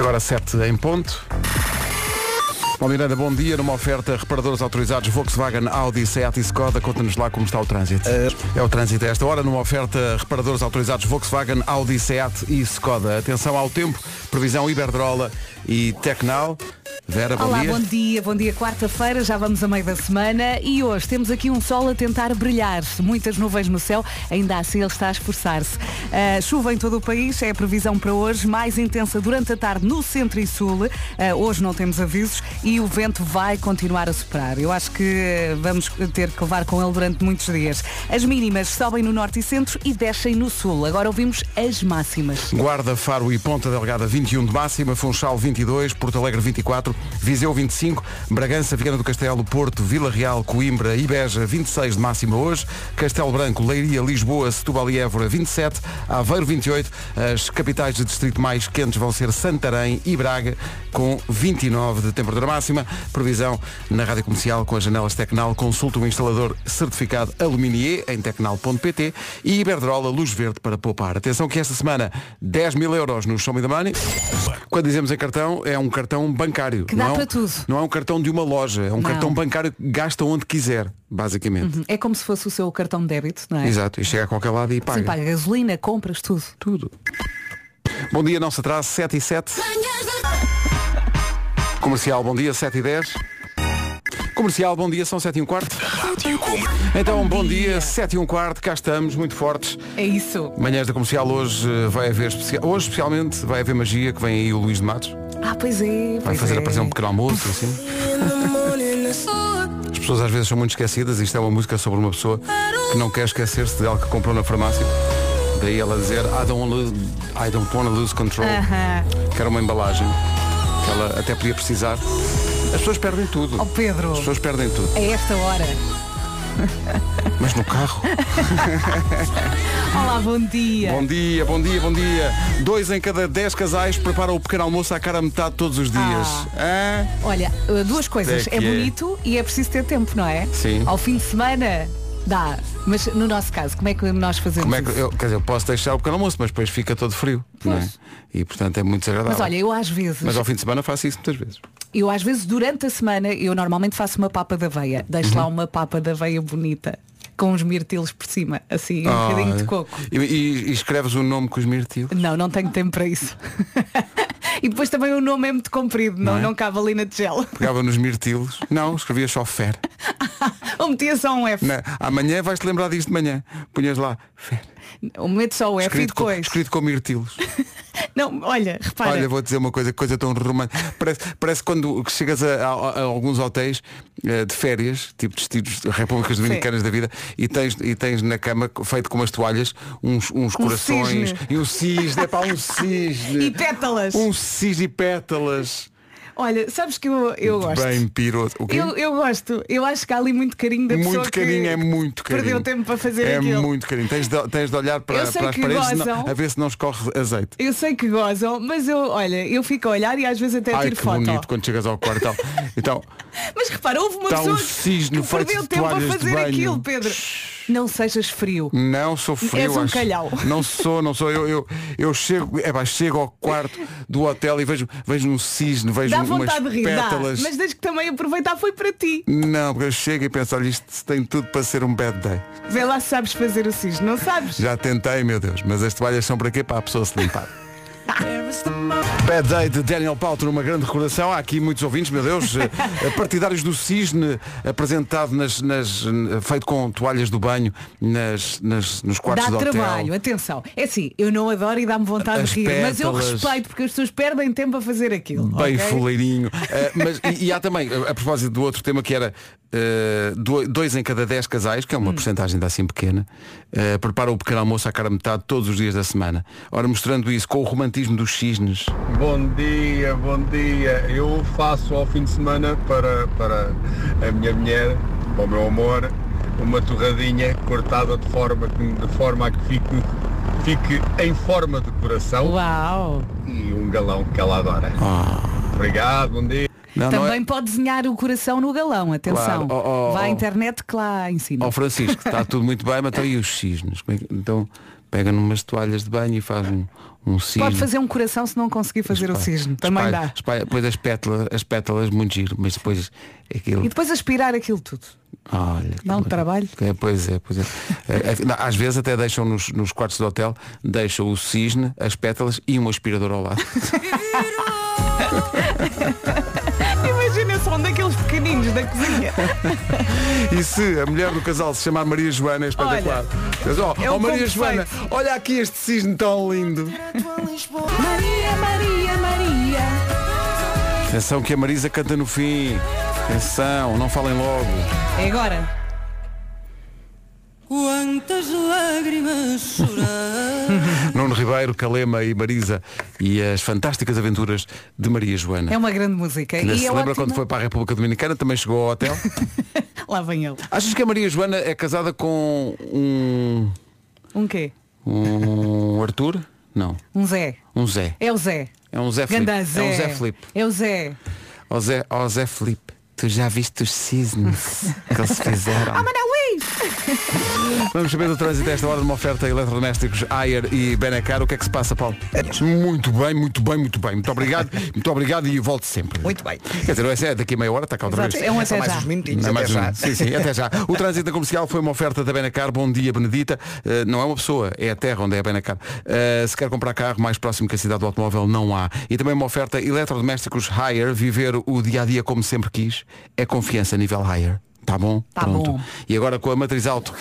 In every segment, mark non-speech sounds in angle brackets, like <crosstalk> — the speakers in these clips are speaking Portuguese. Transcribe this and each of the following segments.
Agora 7 em ponto. Bom, Miranda, bom dia. Numa oferta reparadores autorizados Volkswagen, Audi, Seat e Skoda. Conta-nos lá como está o trânsito. É o trânsito a esta hora. Numa oferta reparadores autorizados Volkswagen, Audi, Seat e Skoda. Atenção ao tempo. Previsão Iberdrola e Tecnal. Vera, bom Olá, dia. bom dia, bom dia. Quarta-feira, já vamos a meio da semana e hoje temos aqui um sol a tentar brilhar. Muitas nuvens no céu, ainda assim ele está a esforçar-se. Ah, chuva em todo o país, é a previsão para hoje, mais intensa durante a tarde no centro e sul. Ah, hoje não temos avisos e o vento vai continuar a soprar. Eu acho que vamos ter que levar com ele durante muitos dias. As mínimas sobem no norte e centro e descem no sul. Agora ouvimos as máximas. Guarda, Faro e Ponta Delgada 21 de máxima, Funchal 22, Porto Alegre 24, Viseu 25, Bragança, Viana do Castelo, Porto, Vila Real, Coimbra e Beja 26 de máxima hoje, Castelo Branco, Leiria, Lisboa, Setúbal e Évora 27, Aveiro 28, as capitais de distrito mais quentes vão ser Santarém e Braga com 29 de temperatura máxima, previsão na Rádio Comercial com as janelas Tecnal, consulta o instalador certificado Aluminier em tecnal.pt e Iberdrola Luz Verde para poupar. Atenção que esta semana 10 mil euros no Show Me the Money. Quando dizemos em cartão, é um cartão bancário. Que dá não é um- para tudo. Não é um cartão de uma loja, é um Não. cartão bancário que gasta onde quiser, basicamente. É como se fosse o seu cartão de débito, não é? Exato, e chega a qualquer lado e paga. Sim, paga gasolina, compras tudo. Tudo. Bom dia, não se atrase, 7 e 7. Comercial, bom dia, 7 e 10. Comercial, bom dia, são 7 e um quarto. Então, bom dia, 7 e um quarto, cá estamos, muito fortes. É isso. Manhãs da Comercial hoje eh, vai haver especial. Hoje especialmente vai haver magia que vem aí o Luís de Matos. Ah, pois é. Vai pois fazer é. aparecer um pequeno almoço assim. As pessoas às vezes são muito esquecidas. Isto é uma música sobre uma pessoa que não quer esquecer-se de algo que comprou na farmácia. Daí ela dizer I don't lose, I don't wanna lose control. Aham. Que era uma embalagem que ela até podia precisar. As pessoas perdem tudo. Ó Pedro, As pessoas perdem tudo. a esta hora. Mas no carro. <laughs> Olá, bom dia. Bom dia, bom dia, bom dia. Dois em cada dez casais preparam o pequeno almoço à cara a metade todos os dias. Hã? Olha, uh, duas coisas. É É, é. bonito e é preciso ter tempo, não é? Sim. Ao fim de semana dá. Mas no nosso caso, como é que nós fazemos Como é que isso? eu, quer dizer, eu posso deixar o pequeno almoço, mas depois fica todo frio. Não é? E portanto é muito desagradável. Mas olha, eu às vezes, Mas ao fim de semana faço isso muitas vezes. eu às vezes durante a semana, eu normalmente faço uma papa de aveia. Deixo Uhum. lá uma papa de aveia bonita. Com uns mirtilos por cima, assim, um Ah, bocadinho de coco. E, e- e escreves o nome com os mirtilos. Não, não tenho tempo para isso. <laughs> e depois também o nome é muito comprido, não, Não é? não cabe ali na tigela. Pegava nos mirtilos. Não, escrevia só fer. <laughs> Ou metia só um F. Na- amanhã vais-te lembrar disto de manhã. Punhas lá fer. Ou meto só o F e Escrito com, depois. escrito com mirtilos. <laughs> Não, olha, repara. Olha, vou dizer uma coisa, coisa tão romântica. Parece, parece quando chegas a, a- a alguns hotéis eh, de férias, tipo destinos de repúblicas dominicanas da vida, e tens, e tens na cama, feito com umas toalhas, uns, uns corações cisne. e um cisne, é pá, um <laughs> cisne. E pétalas. Um cisne e pétalas. Olha, sabes que eu, eu gosto. Bem piroto. O quê? Eu, eu gosto. Eu acho que há ali muito carinho da pessoa muito carinho, é muito carinho. perdeu tempo para fazer é aquilo. muito carinho. Tens de, tens de olhar para, para as paredes não- a ver se não escorre azeite. Eu sei que gozam, mas eu, olha, eu fico a olhar e às vezes até Ai, tiro que foto. bonito quando chegas ao quarto. Então, <laughs> Mas repara, houve uma Tá pessoa um cisne que perdeu de tempo a fazer aquilo, Pedro. Não sejas frio. Não sou frio. És um acho. calhau. Não sou, não sou. Eu, eu, eu chego, é, pá, chego ao quarto do hotel e vejo, vejo um cisne, vejo Dá umas vontade de rir, dá. pétalas. Mas desde que também aproveitar foi para ti. Não, porque eu chego e penso, olha, isto tem tudo para ser um bad day. Vê lá se sabes fazer o cisne, não sabes? Já tentei, meu Deus, mas as toalhas são para quê? Para a pessoa se limpar. <laughs> Bad Day de Daniel Pauter, uma grande recordação. Há aqui muitos ouvintes, meu Deus, eh, eh, <laughs> partidários do Cisne, apresentado nas, nas, feito com toalhas do banho nas, nas- nos quartos Dá do hotel. trabalho, atenção. É assim, eu não adoro e dá-me vontade As de rir, mas eu pétalas. respeito porque as pessoas perdem tempo a fazer aquilo. Bem ok? fuleirinho. Eh, mas, e, e há também, a, a propósito do outro tema que era do- dois em cada dez casais, que é Hum. uma porcentagem ainda assim pequena, eh, preparam o pequeno almoço à cara metade todos os dias da semana. Ora, mostrando isso com o romantismo dos cisnes. Bom dia, bom dia. Eu faço ao fim de semana para, para a minha mulher, para o meu amor, uma torradinha cortada de forma, que- de forma a que fique, fique em forma de coração Uau! e um galão que ela adora. Obrigado, bom dia. Não, não Também é? pode desenhar o coração no galão, atenção. Claro. Oh, oh, Vá à oh. internet que lá ensina. Ó Francisco, está tudo muito bem, mas então e os cisnes? Como é que- então, Pega numas toalhas de banho e faz um, um cisne. Pode fazer um coração se não conseguir fazer o cisne. Também espalha, dá. espalha, depois as pétalas, as pétalas muito giro, mas depois aquilo. E depois aspirar aquilo tudo. Olha, Dá um trabalho. É, pois é, pois é. <laughs> É, é, Às vezes até deixam nos, nos quartos do hotel, deixam o cisne, as pétalas e um aspirador ao lado. <laughs> <laughs> pequeninos da cozinha. <laughs> E se a mulher do casal se chamar Maria Joana, é espetacular. Mas, ó, é ó, o Maria Joana, olha aqui este cisne tão lindo. Maria, Maria, Maria. Atenção que a Marisa canta no fim. Atenção, não falem logo. É agora. Quantas lágrimas chorar <laughs> Nuno Ribeiro, Calema e Marisa e as fantásticas aventuras de Maria Joana. É uma grande música. Ainda e se é lembra ótima. quando foi para a República Dominicana, também chegou ao hotel. <laughs> Lá vem ele. Achas que a Maria Joana é casada com um. Um quê? um <laughs> Arthur? Não. Um Zé. Um Zé. É o Zé. É um Zé Felipe. É um Zé Felipe. É o Zé. Ó Zé, ó Zé Felipe, tu já viste os cisnes que eles fizeram? Ah, mas não é <laughs> Vamos saber do trânsito a esta hora de uma oferta eletrodomésticos Ayer e Benacar. O que é que se passa, Paulo? Muito bem, muito bem, muito bem. Muito obrigado, <laughs> muito obrigado e volto sempre. Muito bem. Quer dizer, é daqui a meia hora, está cá outra Exato. vez. É um até mais já. uns minutinhos, Não é até mais já. um. Sim, sim, até já. O trânsito comercial foi uma oferta da Benacar. Bom dia, Benedita. Uh, não é uma pessoa, é a terra onde é a Benacar. Uh, se quer comprar carro mais próximo que a cidade do automóvel, não há. E também uma oferta eletrodomésticos Higher. Viver o dia a dia como sempre quis. É confiança nível Higher. Tá bom? Tá Pronto. bom. E agora com a matriz alto,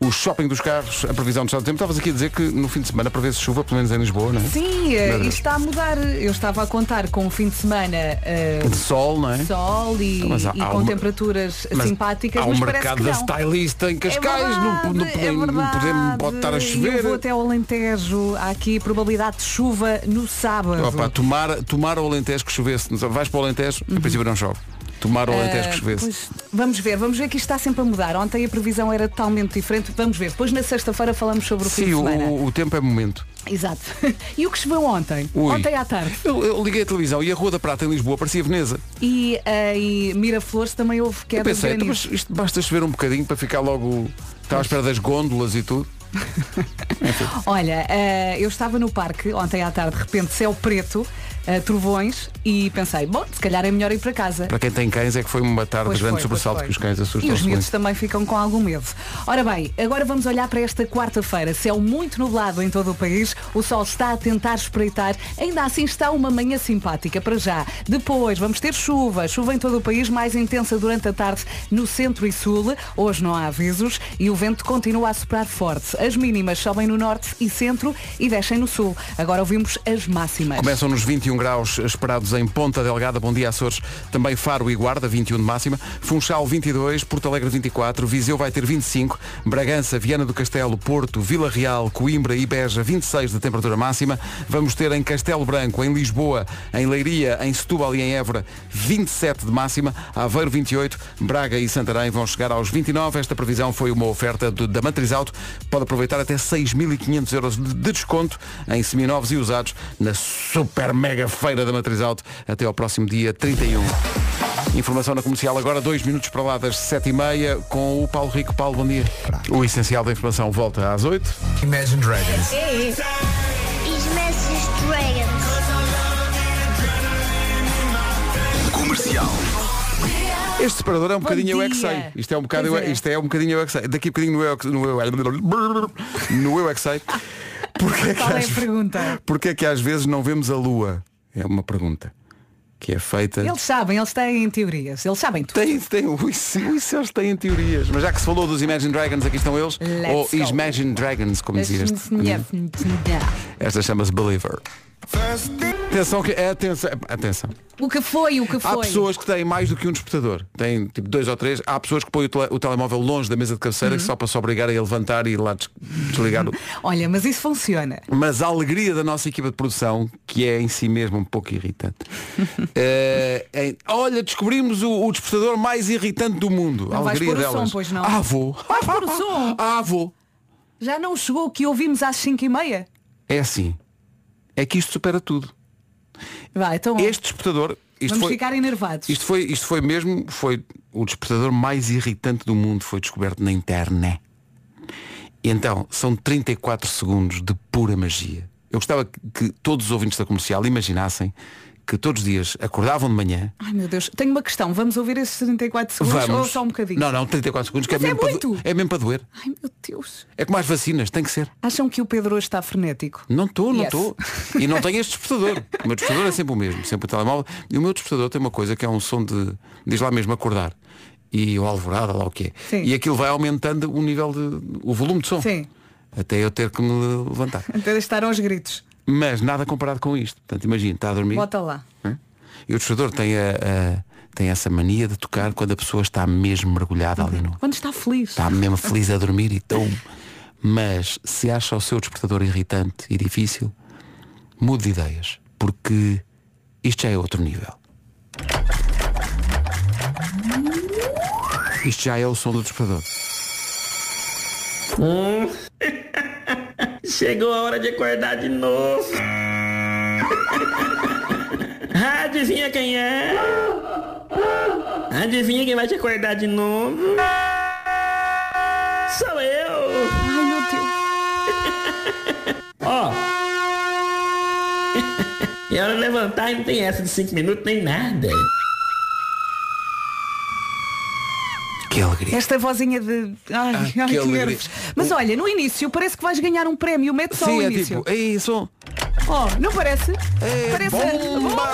o shopping dos carros, a previsão do estado do tempo. Estavas aqui a dizer que no fim de semana prevê-se chuva, pelo menos em Lisboa, não é? Sim, eh, isto está a mudar. Eu estava a contar com um fim de semana eh, De sol, não é? sol e, há- e há com uma- temperaturas Mas simpáticas, há um mercado da não. stylista em Cascais, é não, verdade, não, é podemos- não podemos pode estar a chover. Eu vou até ao Alentejo. Há aqui probabilidade de chuva no sábado. Opa, tomar, tomar o Alentejo que chovesse. Não Vais para o Alentejo, a princípio não chove. Tomar o Alentejo pois, vamos ver, vamos ver que isto está sempre a mudar. Ontem a previsão era totalmente diferente. Vamos ver. Depois na sexta-feira falamos sobre o fim Sim, de o, semana. o tempo é momento. Exato. <laughs> E o que choveu ontem? Ui. Ontem à tarde. Eu, eu liguei a televisão e a Rua da Prata em Lisboa parecia Veneza. E eh, em Miraflores também houve Eu queda de pensei, então, granizo. mas isto basta chover um bocadinho para ficar logo. Estava à espera das gôndolas e tudo. <laughs> Olha, eh, eu estava no parque ontem à tarde, de repente céu preto, eh, trovões, e pensei, bom, se calhar é melhor ir para casa. Para quem tem cães é que foi uma tarde Pois de grande foi, sobressalto que os cães E assustam os miúdos também ficam com algum medo. Ora bem, agora vamos olhar para esta quarta-feira. Céu muito nublado em todo o país. O sol está a tentar espreitar. Ainda assim está uma manhã simpática para já. Depois vamos ter chuva. Chuva em todo o país, mais intensa durante a tarde no centro e sul. Hoje não há avisos e o vento continua a soprar forte. As mínimas sobem no norte e centro e descem no sul. Agora ouvimos as máximas. Começam nos 21 graus esperados em Ponta Delgada, Bom Dia Açores, também Faro e Guarda, 21 de máxima, Funchal 22, Porto Alegre 24, Viseu vai ter 25, Bragança, Viana do Castelo, Porto, Vila Real, Coimbra e Beja 26 de temperatura máxima. Vamos ter em Castelo Branco, em Lisboa, em Leiria, em Setúbal e em Évora 27 de máxima, Aveiro 28, Braga e Santarém vão chegar aos 29. Esta previsão foi uma oferta do- da Matriz Auto. Pode aproveitar até 6.500 euros de desconto em seminovos e usados na super mega feira da Matriz Auto até ao próximo dia 31. Informação na comercial agora, dois minutos para lá das 7h30 com o Paulo Rico. Paulo, bom dia. O essencial da informação volta às 8 Imagine Dragons. Dragons. Comercial. Este separador é um bocadinho eu é que sei. Isto é um bocado é- é. isto é um bocadinho eu é que sei. Daqui a bocadinho no eu, é que- no eu, no eu é que sei. Porque é que, Qual é a pergunta? porque é que às vezes não vemos a lua? É uma pergunta que é feita. Eles sabem, eles têm teorias. Eles sabem tudo. Tem, tem, isso, isso eles têm teorias. Mas já que se falou dos Imagine Dragons, aqui estão eles. Let's ou go. Imagine Dragons, como dizia este. Esta chama-se Believer. Atenção que é atenção. Atenção. O que foi, o que foi? Há pessoas que têm mais do que um despertador. Têm tipo dois ou três. Há pessoas que põem o, tele- o telemóvel longe da mesa de cabeceira Uhum. só para se obrigar a levantar e ir lá des- desligar. o- <laughs> Olha, mas isso funciona. Mas a alegria da nossa equipa de produção, que é em si mesmo um pouco irritante. <laughs> é, é- olha, descobrimos o, o despertador mais irritante do mundo. Não a alegria o som, delas. pois não? Ah, vou. Vais pôr o som? <laughs> Ah, vou. Já não chegou o que ouvimos às 5 e meia? É assim. É que isto supera tudo. Vai, então Este despertador. Isto vamos foi, ficar enervados. isto foi, isto foi mesmo, foi o despertador mais irritante do mundo, foi descoberto na internet. E então, são 34 segundos de pura magia. Eu gostava que, que todos os ouvintes da comercial imaginassem que todos os dias acordavam de manhã. Ai meu Deus, tenho uma questão. Vamos ouvir esses 34 segundos ou Vamos. só um bocadinho? Não, não, 34 segundos, que é Mas é mesmo, para, muito. do- é mesmo para doer. Ai meu Deus. É como as vacinas, tem que ser. Acham que o Pedro hoje está frenético? Não estou, não Yes. estou. E não tenho este despertador. O meu despertador é sempre o mesmo, sempre o telemóvel. E o meu despertador tem uma coisa que é um som de, diz lá mesmo, acordar. E o alvorada, lá o que é. Sim. E aquilo vai aumentando o nível de. o volume de som. Sim. Até eu ter que me levantar. Até estar aos gritos. Mas nada comparado com isto. Portanto, imagina, está a dormir. Bota lá. hã? E o despertador tem, a, a- tem essa mania de tocar quando a pessoa está mesmo mergulhada ali no. Quando está feliz. Está mesmo feliz a dormir e tão. Mas se acha o seu despertador irritante e difícil, mude de ideias. Porque isto já é outro nível. Isto já é o som do despertador. Chegou a hora de acordar de novo. <laughs> Adivinha quem é? Adivinha quem vai te acordar de novo? Sou eu! Ai meu Deus. <laughs> Ó! E <laughs> a hora de levantar e não tem essa de 5 minutos nem nada. Que alegria. Esta vozinha de. Ai, ai, que que nervos. Mas olha, no início parece que vais ganhar um prémio. Mete só Sim, o é início. tipo, é isso. Oh, não parece? É parece bomba! bomba.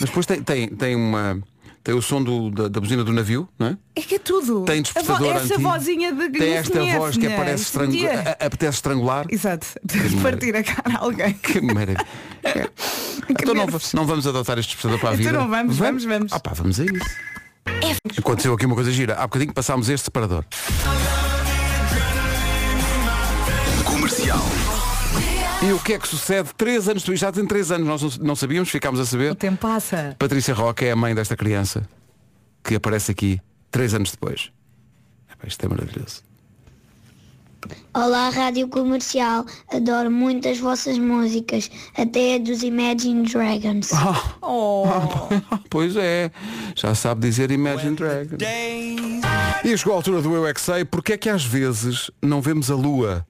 Mas depois tem, tem, tem uma. Tem o som do- da, da buzina do navio, não é? É que é tudo. Tem despertador Essa antigo. vozinha de Tem esta voz que aparece estrangu... estrangular. a- apetece estrangular. Exato. Partir a cara a alguém. Que maravilha. <laughs> É. Então não, não vamos adotar este despertador para a Então vida. não vamos, vamos, vamos. Ah pá, vamos a isso. Aconteceu aqui uma coisa gira. Há bocadinho passámos este separador. Comercial. E o que é que sucede? Três anos, já tem três anos, nós não- sabíamos, ficámos a O saber. tempo passa. Patrícia Roca é a mãe desta criança que aparece aqui três anos depois. Isto é maravilhoso. Olá, Rádio Comercial. Adoro muito as vossas músicas, até a dos Imagine Dragons. Oh. <laughs> pois é, já sabe dizer Imagine Dragons. E chegou a altura do Eu é que sei, porque é que às vezes não vemos a Lua?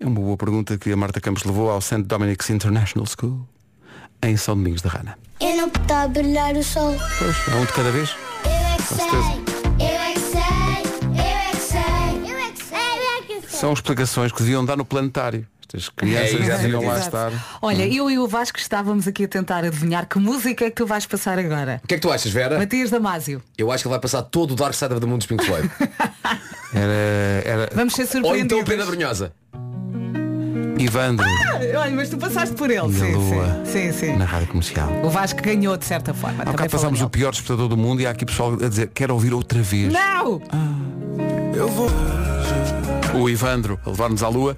É uma boa pergunta que a Marta Campos levou ao St. Dominic's International School, em São Domingos de Rana. Eu não está a brilhar o sol. Pois, é um de cada vez. Eu é que Com sei, São explicações que deviam dar no planetário. Estas crianças É, deviam lá estar. Olha, eu e o Vasco estávamos aqui a tentar adivinhar que música é que tu vais passar agora. O que é que tu achas, Vera? Matias Damasio. Eu acho que ele vai passar todo o Dark Side of the Moon dos Pink Floyd. <laughs> Era, era Vamos ser Ou surpreendidos. então Pena Brunhosa. Ivandro Olha, mas tu passaste por ele. sim, Lua sim, sim, sim. na rádio comercial. O Vasco ganhou de certa forma. Há bocado passámos o pior despertador do mundo e há aqui pessoal a dizer quero ouvir outra vez. Não! Eu vou. O Ivandro a levar-nos à lua.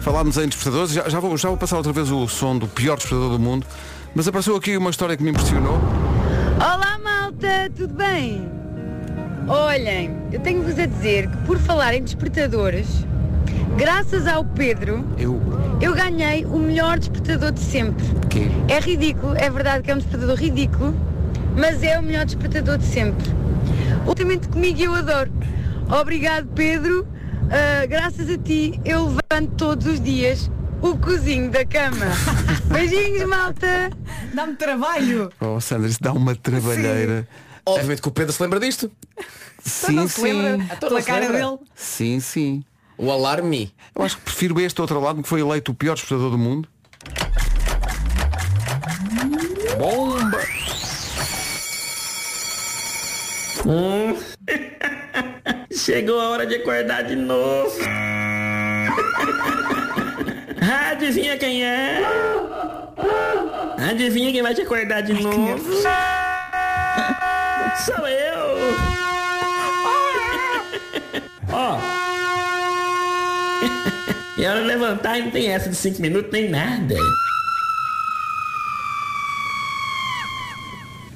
Falámos em despertadores, já, já, vou, já vou passar outra vez o som do pior despertador do mundo. Mas apareceu aqui uma história que me impressionou. Olá malta, tudo bem? Olhem, eu tenho-vos a dizer que por falar em despertadores, graças ao Pedro, Eu. eu ganhei o melhor despertador de sempre. Quê? É ridículo, é verdade que é um despertador ridículo, mas é o melhor despertador de sempre. Ultimamente comigo eu adoro. Obrigado Pedro, Ah, graças a ti eu levanto todos os dias o cozinho da cama. <laughs> Beijinhos malta! Dá-me trabalho. Oh Sandra, isso dá uma trabalheira. Obviamente que o Pedro se lembra disto. Sim, não se lembra sim. Então pela se cara lembra. dele. Sim, sim. O Alarme. Eu acho que prefiro este outro lado que foi eleito o pior despertador do mundo. Bomba! <laughs> <laughs> Chegou a hora de acordar de novo. <laughs> Adivinha quem é? Adivinha quem vai te acordar de novo? Sou eu! <laughs> Ó! <laughs> E a hora de levantar e não tem essa de 5 minutos nem nada.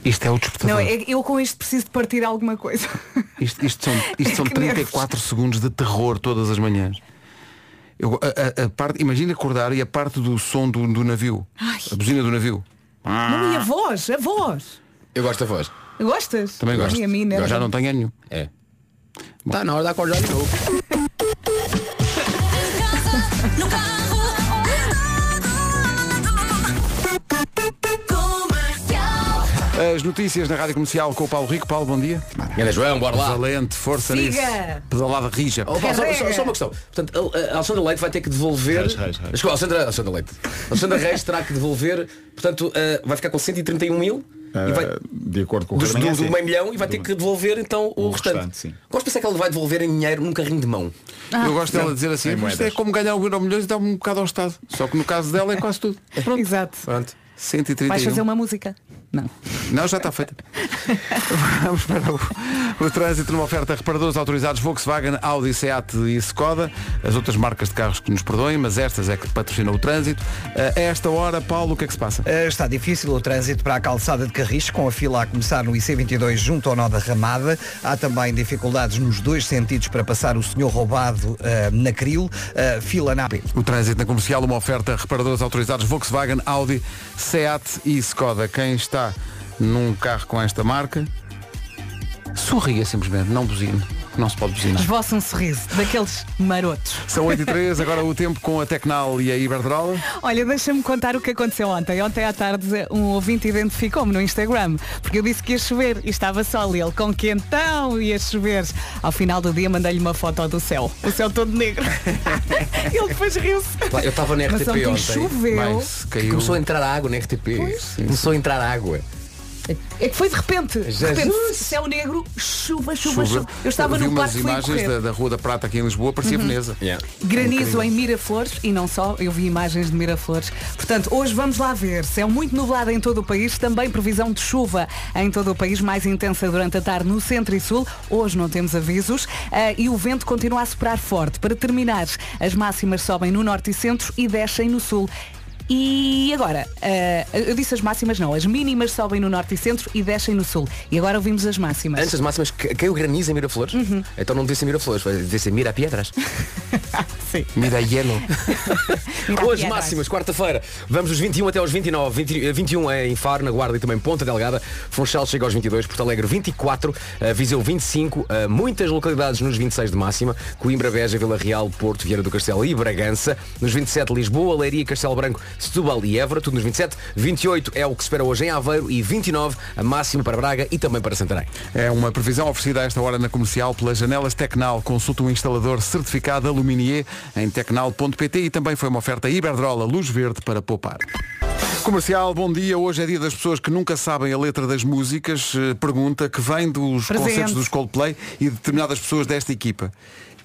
Isto é o despertador. Não, é- eu com isto preciso de partir alguma coisa. <laughs> Isto, isto são, <laughs> isto são Que 34 segundos de terror todas as manhãs. Eu, a, a- a parte, imagina acordar e a parte do som do, do navio. A buzina do navio. Não, e a voz, a voz. Eu gosto da voz. Gostas? Também gosto. E a mim, né? Eu já não tenho nenhum. É. Está na hora de acordar de novo. <laughs> As notícias na Rádio Comercial com o Paulo Rico. Paulo, bom dia. Ganda João, bora lá. Valente, força Siga. nisso. Pedalada rija. Oh, Paulo, só, só- só uma questão. Portanto, a, a Alexandra Leite vai ter que devolver. Reis, Reis, Reis. Desculpa, Alexandra, Alexandra Leite. Alexandra Reis terá que devolver, portanto, eh, vai ficar com 131 mil e vai, Ah, de acordo com o dos, do, do meio milhão e vai ter que devolver então o, o restante. restante, sim. Gosto de pensar que ele vai devolver em dinheiro num carrinho de mão. Ah. Eu gosto dela dizer assim, em isto moedas. é como ganhar um euro milhões e dar um bocado ao Estado. Só que no caso dela é quase tudo. <laughs> Pronto. Exato. Pronto. 131. Vais fazer uma música? Não. Não, já está feita. <laughs> Vamos para o, o trânsito numa oferta reparadores autorizados Volkswagen, Audi, Seat e Skoda. As outras marcas de carros que nos perdoem, mas estas é que patrocinam o trânsito. A esta hora, Paulo, o que é que se passa? Eh, Está difícil o trânsito para a calçada de Carris, com a fila a começar no IC22 junto ao nó da Ramada. Há também dificuldades nos dois sentidos para passar o senhor roubado eh, na Cril. Eh, fila na. O trânsito na comercial, uma oferta reparadores autorizados Volkswagen, Audi, Seat e Skoda. Quem está num carro com esta marca, sorria simplesmente, não buzine. Não se pode buzinar. Esboça um sorriso, daqueles marotos. São 8 e 3 agora o tempo com a Tecnal e a Iberdrola. Olha, deixa-me contar o que aconteceu ontem. Ontem à tarde um ouvinte identificou-me no Instagram, porque eu disse que ia chover e estava sol e ele com quentão ia chover. Ao final do dia mandei-lhe uma foto do céu. O céu todo negro. <laughs> ele depois riu-se. Eu estava na Mas RTP ontem ontem. choveu. Mas caiu. Começou a entrar água na RTP. Começou a entrar água. É que foi de repente. De repente, céu negro, chuva, chuva, chuva. Chuva. Eu estava vi no quarto fui imagens da, da Rua da Prata aqui em Lisboa, parecia Veneza. Granizo em Miraflores e não só, eu vi imagens de Miraflores. Portanto, hoje vamos lá ver. Céu muito nublado em todo o país, também previsão de chuva em todo o país, mais intensa durante a tarde no centro e sul. Hoje não temos avisos ah, e o vento continua a soprar forte. Para terminar, as máximas sobem no norte e centro e descem no sul. E agora, ah, eu disse as máximas não, as mínimas sobem no norte e centro e descem no sul. E agora ouvimos as máximas. Antes das máximas, ca- caiu granizo em Miraflores. Uhum. Então não disse em Miraflores, vai dizer Mira Piedras. <laughs> Sim. Mira hielo. <laughs> Hoje máximas, quarta-feira, vamos dos 21 até aos 29, 20, eh, 21 é em Faro, na Guarda e também Ponta Delgada, Funchal chega aos 22, Porto Alegre 24, eh, Viseu 25, eh, muitas localidades nos 26 de máxima, Coimbra, Beja, Vila Real, Porto, Vieira do Castelo e Bragança, nos 27 Lisboa, Leiria, Castelo Branco, Setúbal e Évora, tudo nos 27, 28 é o que se espera hoje em Aveiro e 29 a máxima para Braga e também para Santarém. É uma previsão oferecida a esta hora na comercial pelas janelas Tecnal. Consulta um instalador certificado Aluminier em tecnal.pt e também foi uma oferta Iberdrola Luz Verde para poupar. Comercial, bom dia. Hoje é dia das pessoas que nunca sabem a letra das músicas. Eh, Pergunta que vem dos Presente. concertos dos Coldplay e de determinadas pessoas desta equipa.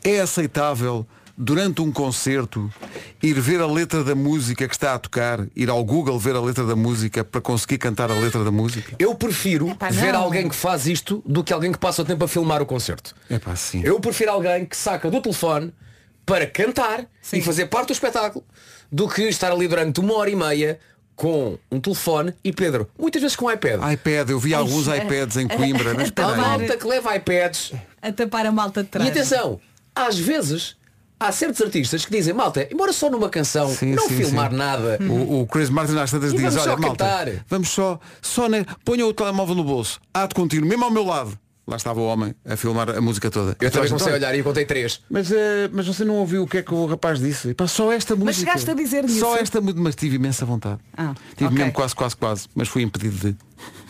É aceitável durante um concerto ir ver a letra da música que está a tocar, ir ao Google ver a letra da música para conseguir cantar a letra da música? Eu prefiro Epá, ver alguém que faz isto do que alguém que passa o tempo a filmar o concerto. É pá, sim. Eu prefiro alguém que saca do telefone para cantar Sim. e fazer parte do espetáculo do que estar ali durante uma hora e meia com um telefone e Pedro, muitas vezes com iPad. iPad, eu vi alguns iPads em Coimbra, mas <laughs> Há espera aí. malta que leva iPads. A tapar a malta de E trás. atenção, às vezes há certos artistas que dizem, malta, embora só numa canção, Sim, não sim, filmar sim. nada. O, o Chris Martin às tantas diz, olha, malta, cantar." vamos só, só ne... ponha o telemóvel no bolso, ato contínuo, mesmo ao meu lado. Lá estava o homem a filmar a música toda. Eu também comecei a olhar e contei três. Mas, eh, mas você não ouviu o que é que o rapaz disse? Pá, só esta música. Mas chegaste a dizer nisso? Só esta música, mas tive imensa vontade. Ah, tive ok. mesmo quase, quase, quase, mas fui impedido de.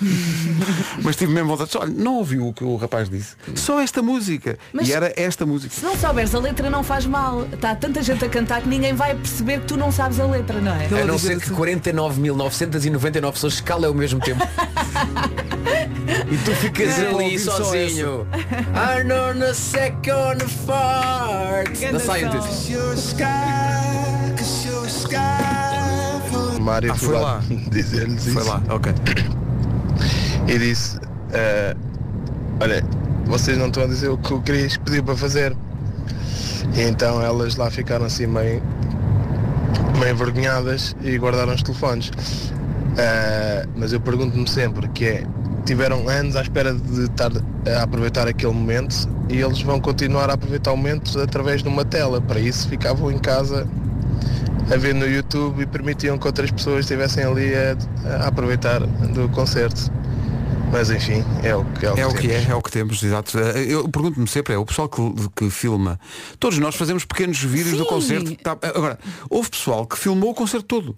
<laughs> mas tive mesmo vontade. Só, olha, não ouviu o que o rapaz disse? Só esta música. Mas- E era esta música. Se não souberes a letra não faz mal. Está tanta gente a cantar que ninguém vai perceber que tu não sabes a letra, não é? A não dizer ser que assim- 49.999 pessoas se calem ao mesmo tempo. <laughs> e tu ficas Não, ali sozinho. I know the second fart. Da Scientist. Mário Ah, foi lá. <laughs> dizer-lhes Foi lá, ok. e disse eh, olha vocês não estão a dizer o que o Cris pediu para fazer e então elas lá ficaram assim meio meio envergonhadas e guardaram os telefones Eh, mas eu pergunto-me sempre que é tiveram anos à espera de estar a aproveitar aquele momento e eles vão continuar a aproveitar o momento através de uma tela para isso ficavam em casa a ver no YouTube e permitiam que outras pessoas estivessem ali a, a aproveitar do concerto. Mas enfim, é o que é. O É o que temos. é, é o que temos, exato. Eh, Eu pergunto-me sempre, é o pessoal que, que filma. Todos nós fazemos pequenos vídeos do Sim. concerto. Tá, agora, houve pessoal que filmou o concerto todo.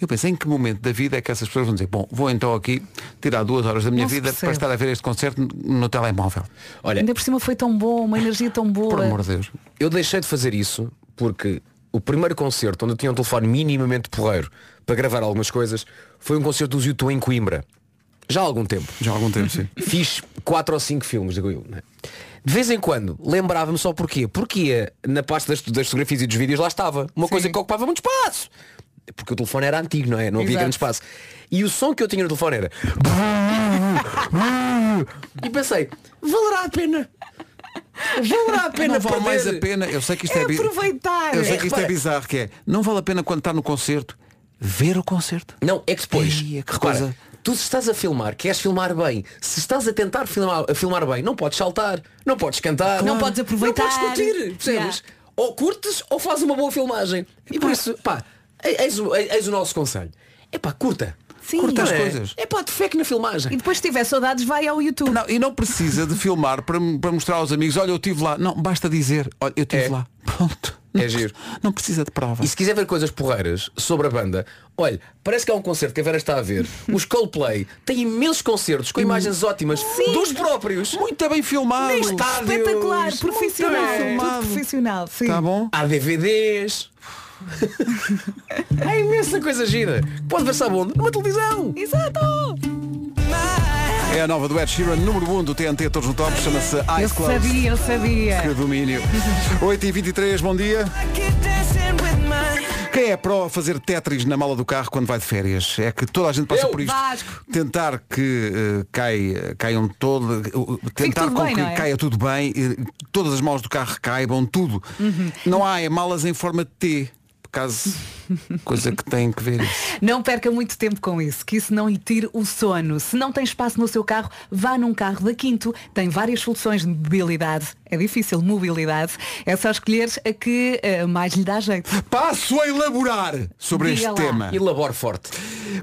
Eu pensei em que momento da vida é que essas pessoas vão dizer, bom, vou então aqui tirar duas horas da minha vida percebe. para estar a ver este concerto no telemóvel. Olha, Ainda por cima foi tão bom, uma energia tão boa. Por amor de Deus. eu deixei de fazer isso porque o primeiro concerto onde eu tinha um telefone minimamente porreiro para gravar algumas coisas foi um concerto dos YouTube em Coimbra. Já há algum tempo. Já há algum tempo, sim. <laughs> Fiz quatro ou cinco filmes, digo eu. né? De vez em quando lembrava-me só porquê. Porque ia na pasta das, das fotografias e dos vídeos lá estava. Uma coisa que ocupava muito espaço. Porque o telefone era antigo, não é? Não havia Exato. grande espaço. E o som que eu tinha no telefone era. E pensei, valerá a pena. Valerá a pena não vale mais a pena. Eu sei que isto é, É aproveitar. Eu sei que isto é bizarro, que é. Não vale a pena quando está no concerto ver o concerto. Não, é que depois, Ei, que repara, coisa. tu se estás a filmar, queres filmar bem, se estás a tentar filmar, a filmar bem, não podes saltar, não podes cantar, Não podes aproveitar. não podes curtir, percebes? Yeah. Ou curtes ou fazes uma boa filmagem. E por isso, pá, eis o, eis o nosso conselho. É pá, curta. Sim. Curta as é? coisas. É pá, defeque na filmagem. E depois se tiver saudades, vai ao YouTube. Não, e não precisa de filmar para, para mostrar aos amigos, olha, eu estive lá. Não, basta dizer, olha, eu estive É. lá. Pronto. É Não- giro. Não precisa de prova. E se quiser ver coisas porreiras sobre a banda, olha, parece que há um concerto que a Vera está a ver. Os Coldplay têm imensos concertos com imagens ótimas dos próprios. Muito bem filmado. estádios. Espetacular, Muito profissional. bem Tudo profissional. Sim. Tá bom? Há DVDs. Há <laughs> imensa coisa gira. Pode ver-se aonde? Numa televisão. Exato! É a nova do Ed Sheeran, número 1 um do TNT, todos no top, chama-se Eu Eyes Closed. sabia, eu sabia. Que domínio. 8h23, bom dia. Quem é pró a fazer Tetris na mala do carro quando vai de férias? É que toda a gente passa Eu. por isto. Vasco. Tentar que cai, caiam todo, eh, tentar com bem, que é? caia tudo bem, eh, todas as malas do carro caibam, tudo. Uhum. Não há é malas em forma de T. Caso, coisa que tem que ver isso. <laughs> Não perca muito tempo com isso, que isso não lhe tire o sono. Se não tem espaço no seu carro, vá num carro da Quinto. Tem várias soluções de mobilidade. É difícil, mobilidade. É só escolher a que eh, mais lhe dá jeito. Passo a elaborar sobre Diga este lá. tema. Elabore forte.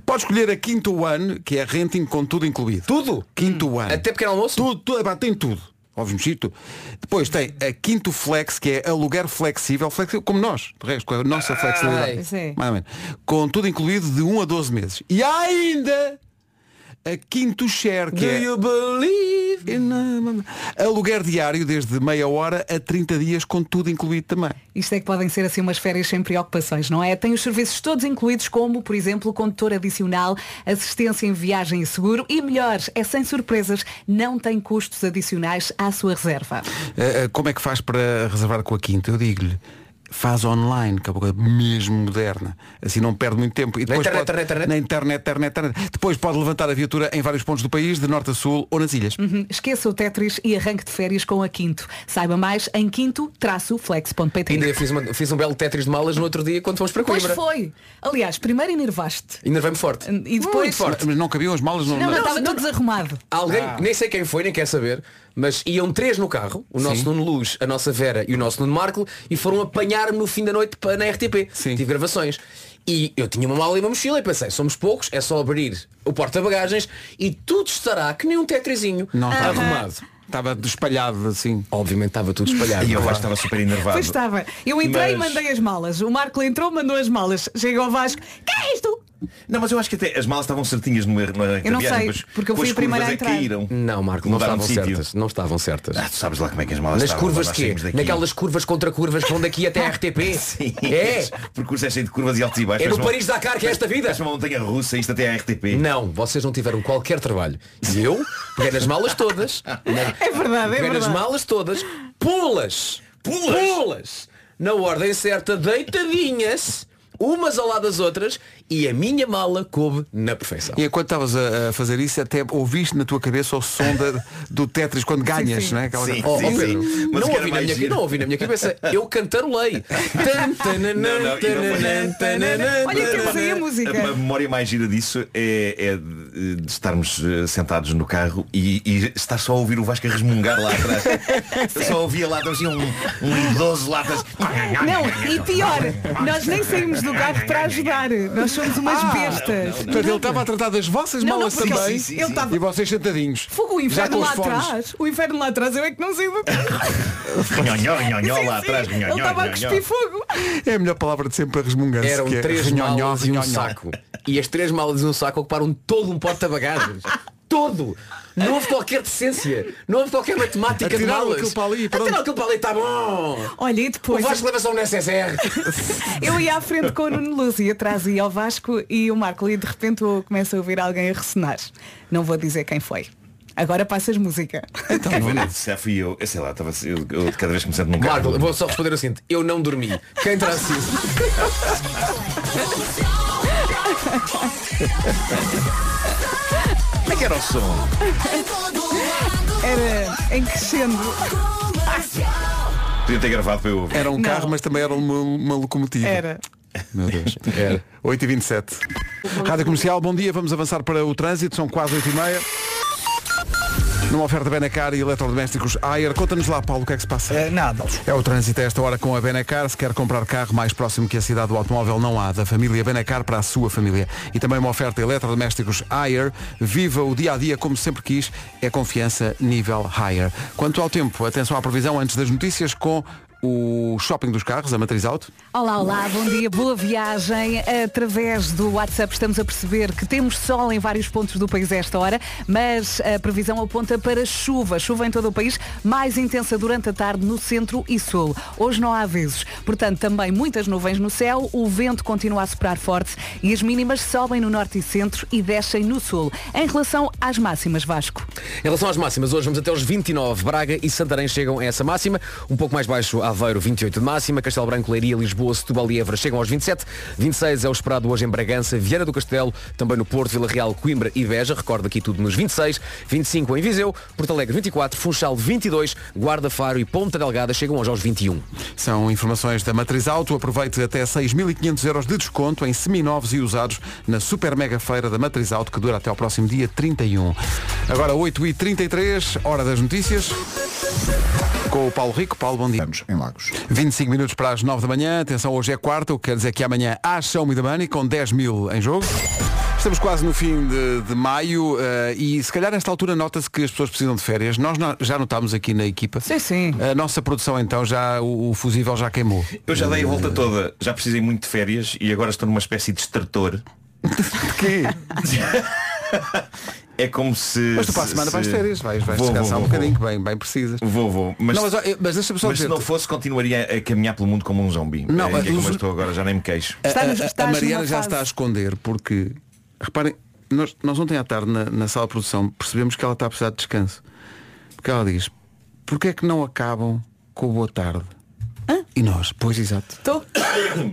Pode escolher a Quinto One, que é renting com tudo incluído. Tudo? Quinto One. Até pequeno almoço? Tudo, tudo, epá, tem tudo. Óbvio, mexito. Depois tem a Quinto Flex, que é aluguer flexível, flexível como nós, de resto, com a nossa flexibilidade. É. Mais ou menos. Com tudo incluído de 1 a 12 meses. E há ainda a Quinto Share, que Do é you believe? aluguer diário desde meia hora a 30 dias com tudo incluído também. Isto é que podem ser assim umas férias sem preocupações, não é? Tem os serviços todos incluídos, como, por exemplo, condutor adicional, assistência em viagem e seguro e melhor, é sem surpresas, não tem custos adicionais à sua reserva. Uh, uh, como é que faz para reservar com a Quinta? Eu digo-lhe, faz online, que é uma coisa mesmo moderna. Assim não perde muito tempo. E depois internet, pode, internet, internet? Na internet, internet, internet. Depois pode levantar a viatura em vários pontos do país, de norte a sul ou nas ilhas. Uhum. Esqueça o Tetris e arranque de férias com a Quinto. Saiba mais em quinto-flex.pt. Ainda fiz, uma- fiz um belo Tetris de malas no outro dia quando fomos para Pois Coimbra. foi. Aliás, primeiro enervaste. Ainda forte. E depois. Muito forte. Mas não cabiam as malas no. Não, não, no- estava tudo desarrumado. Alguém, Ah. nem sei quem foi, nem quer saber, mas iam três no carro, o nosso Nuno Luz, a nossa Vera e o nosso Nuno Marco, e foram apanhar-me no fim da noite pa- na RTP. Sim. Tive gravações. E eu tinha uma mala e uma mochila e pensei, somos poucos, é só abrir o porta-bagagens e tudo estará que nem um tetrizinho Não estava. arrumado. Estava espalhado assim. Obviamente estava tudo espalhado. E eu lá estava super enervado. Pois estava. Eu entrei Mas- e mandei as malas. O Marco entrou, mandou as malas. Chega ao Vasco. Que é isto? Não, mas eu acho que até as malas estavam certinhas no erro na Eu não viagem, sei, mas porque eu fui as a primeira curvas a é que entrar. caíram. Não, Marco, não estavam certas. Não estavam certas. Ah, tu sabes lá como é que as malas Nas estavam, curvas nós que. Naquelas curvas contra curvas que vão daqui até a <laughs> RTP? Sim. É. O percurso é cheio de curvas e altos e baixos. É no Parece uma- Paris-Dakar que é esta vida. Uma montanha russa, isto até à RTP. Não, vocês não tiveram qualquer trabalho. E eu peguei nas malas todas. <laughs> É verdade, é peguei nas verdade. malas todas, pulas, Pulas? pulas, na ordem certa, deitadinhas, umas ao lado das outras, e a minha mala coube na perfeição. E enquanto estavas a, a fazer isso, até ouviste na tua cabeça o som da- do Tetris quando ganhas, sim. não é? Aquela Sim, Oh, sim, oh, Pedro, sim. Não, que ouvi na minha, giro- não ouvi na minha cabeça, eu cantarolei. Olha, temos aí a tananã. música. A, a memória mais gira disso é, é de- estarmos eh, sentados no carro e, e estar só a ouvir o Vasco a resmungar lá atrás. <laughs> Eu só ouvia lá atrás assim, um, um idoso lá atrás. Não, e pior, nós nem saímos do carro para ajudar. Nós somos umas bestas. Portanto, ele estava a tratar das vossas Não, não, malas porque também ele- ele estava- e vocês sentadinhos. Fogo, o Já inferno com os lá fones. atrás. O inferno lá atrás, eu é que não sei do carro. Nhonhó, nhonhó Sim, lá sim, atrás. Ele nhonhó, estava a nhonhó. cuspir fogo. É a melhor palavra de sempre para resmungar-se. Eram que é três renhonhó, malas e um renhonhó. saco. E as três malas e um saco ocuparam todo um porta-bagagens. Todo! Não houve qualquer decência. Não houve qualquer matemática de malas. aquilo para ali, pronto. Atiraram aquilo para ali, está bom! Olha, e depois O Vasco leva só um SSR. <laughs> eu ia à frente com o Nuno Luz e atrás ia ao Vasco e o Marco e de repente eu começo a ouvir alguém a ressonar. Não vou dizer quem foi. Agora passas música. Então, não, já fui eu, eu sei lá, estava, eu, eu cada vez que me sento num carro. Marco, vou só responder o seguinte. Eu não dormi. Quem terá sido? <laughs> Como é que era o som? Era em crescendo. Podia ter gravado para eu ouvir. Era um Não. carro, mas também era uma, uma locomotiva. Era. Meu Deus. Era. 8h27. Rádio Comercial, bom dia. Vamos avançar para o trânsito. São quase 8h30. Numa oferta Benacar e eletrodomésticos Ayer. Conta-nos lá, Paulo, o que é que se passa? Eh, nada. É o trânsito a esta hora com a Benacar. Se quer comprar carro mais próximo que a cidade do automóvel, não há. Da família Benacar para a sua família. E também uma oferta eletrodomésticos Ayer. Viva o dia a dia como sempre quis. É confiança nível higher. Quanto ao tempo, atenção à previsão antes das notícias com o shopping dos carros, a Matriz Auto. Olá, olá, bom dia, boa viagem. Através do WhatsApp estamos a perceber que temos sol em vários pontos do país a esta hora, mas a previsão aponta para chuva. Chuva em todo o país, mais intensa durante a tarde no centro e sul. Hoje não há vezes, portanto também muitas nuvens no céu, o vento continua a soprar forte e as mínimas sobem no norte e centro e descem no sul. Em relação às máximas, Vasco. Em relação às máximas, hoje vamos até aos 29. Braga e Santarém chegam a essa máxima. Um pouco mais baixo, Aveiro, 28 de máxima. Castelo Branco, Leiria, Lisboa, Setúbal e Évora chegam aos 27. 26 é o esperado hoje em Bragança, Viana do Castelo, também no Porto, Vila Real, Coimbra e Beja. Recordo aqui tudo nos 26. 25 em Viseu, Porto Alegre 24, Funchal 22, Guarda Faro e Ponta Delgada chegam hoje aos 21. São informações da Matriz Auto. Aproveite até 6.500 euros de desconto em seminovos e usados na Super Mega Feira da Matriz Auto, que dura até ao próximo dia 31. Agora 8h33, hora das notícias. Com o Paulo Rico. Paulo, bom dia. Em Lagos. 25 minutos para as 9 da manhã. Atenção, hoje é quarta, o que quer dizer que amanhã há Show Me the Money com 10 mil em jogo. Estamos quase no fim de, de maio eh, e se calhar nesta altura nota-se que as pessoas precisam de férias. Nós no- já notámos aqui na equipa. Sim, sim. A nossa produção então já, o, o fusível já queimou. Eu já dei a volta toda, já precisei muito de férias e agora estou numa espécie de extrator. <laughs> De quê? <laughs> É como se. Mas tu para a se- semana vais de se- férias, vais, vais Vou, descansar vou, um vou, bocadinho, que bem, bem precisas. Vou, vou. Mas, Não, mas, mas mas se não fosse, continuaria a caminhar pelo mundo como um zombi. Não, é, é os- como eu estou agora, já nem me queixo. A- Estás- Mariana já fase. está a esconder porque, reparem, nós, nós ontem à tarde na, na sala de produção percebemos que ela está a precisar de descanso. Porque ela diz, porquê é que não acabam com o boa tarde? E nós, pois exato. Estou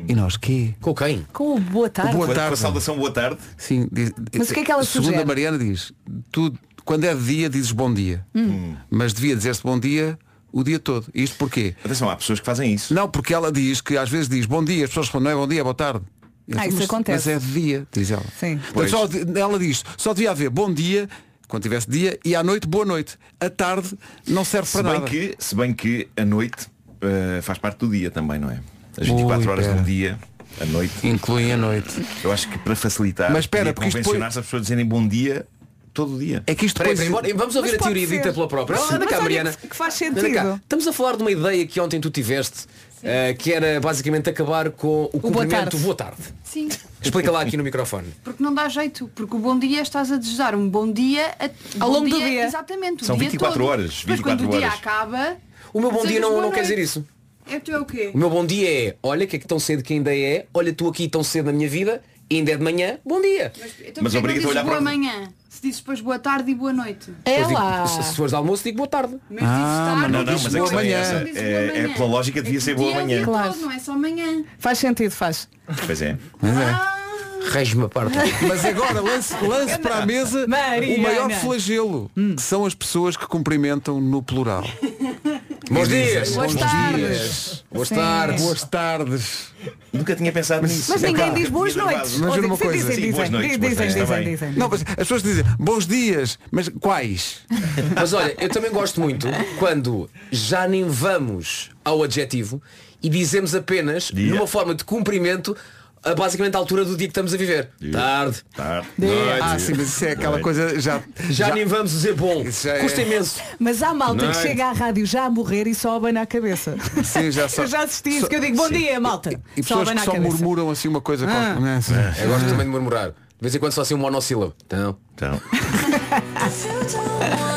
E nós, quê? Com quem? com o boa tarde. boa a- com a tarde. saudação boa tarde. Sim, diz- Mas o que é que ela Segundo sugere? a Mariana diz, tu, quando é de dia dizes bom dia. Hum. Mas devia dizer-se bom dia o dia todo. Isto porquê? Atenção, há pessoas que fazem isso. Não, porque ela diz que às vezes diz bom dia, as pessoas respondem, não é bom dia, é boa tarde. Eu Ah, digo, isso mas, acontece. Mas é de dia, diz ela. Sim. Pois. só ela diz, só devia haver bom dia, quando tivesse dia, e à noite, boa noite. A tarde não serve Se para bem, nada. que, se bem que a noite eh, faz parte do dia também, não é? As 24 Ui, horas pera. do dia, a noite. Incluem a noite. Eu acho que para facilitar, Mas espera, porque convencionar-se as pessoas dizerem bom dia todo o dia. É que isto depois... espera aí, vamos ouvir a teoria ser. dita pela própria. Anda cá, Mariana. que faz Anda cá. sentido. Estamos a falar de uma ideia que ontem tu tiveste, eh, que era basicamente acabar com o, boa cumprimento tarde. boa tarde. Sim, Explica lá aqui no microfone. porque não dá jeito. Porque o bom dia estás a desejar um bom dia a- Ao bom longo do dia. Exatamente. o São dia 24 todo. horas, Mas quando 24 o dia horas. acaba. O meu bom dia não, não quer dizer isso. É tu é o quê? O meu bom dia é, olha que é que tão cedo que ainda é, olha tu aqui tão cedo na minha vida, ainda é de manhã, bom dia. Mas, então Mas não obriga-te a olhar boa para manhã. Se dizes depois boa tarde e boa noite. É digo- lá. se, fores de almoço, digo boa tarde. Mas dizes Ah, tarde, mas Não, não, dizes mas a boa questão é manhã. essa. É- é pela lógica devia É ser boa é manhã. Claro. todo, não é só amanhã. Faz sentido, faz. Pois é. Mas é. Reis-me a parte. Mas agora lance, lance para a mesa Mariana. o maior flagelo, que são as pessoas que cumprimentam no plural. Bons dias. Boas Bons tardes. dias. Boas Sim. tardes. Boas tardes. Nunca tinha pensado nisso. Mas ninguém diz boas noites. Mas juro uma dizem, coisa. dizem, boas dizem, noites, boas dizem, noites, dizem, está bem. dizem. Não, mas as pessoas dizem bons dias, mas quais? <laughs> Mas olha, eu também gosto muito quando já nem vamos ao adjetivo e dizemos apenas, Dia. numa forma de cumprimento, basicamente a altura do dia que estamos a viver. Tarde. Tarde. Ah, sim, mas isso é aquela coisa já. Já, nem vamos dizer bom. Já é- Custa imenso. Mas há malta que Night. chega à rádio já a morrer e só abana a cabeça. Sim, já <laughs> só- Eu já assisti isso só- que eu digo, bom dia, malta. E só pessoas que só cabeça. murmuram assim uma coisa. Ah. né? Assim. Eu gosto também de murmurar. De vez em quando só assim um monossílabo. Então. Então, <laughs>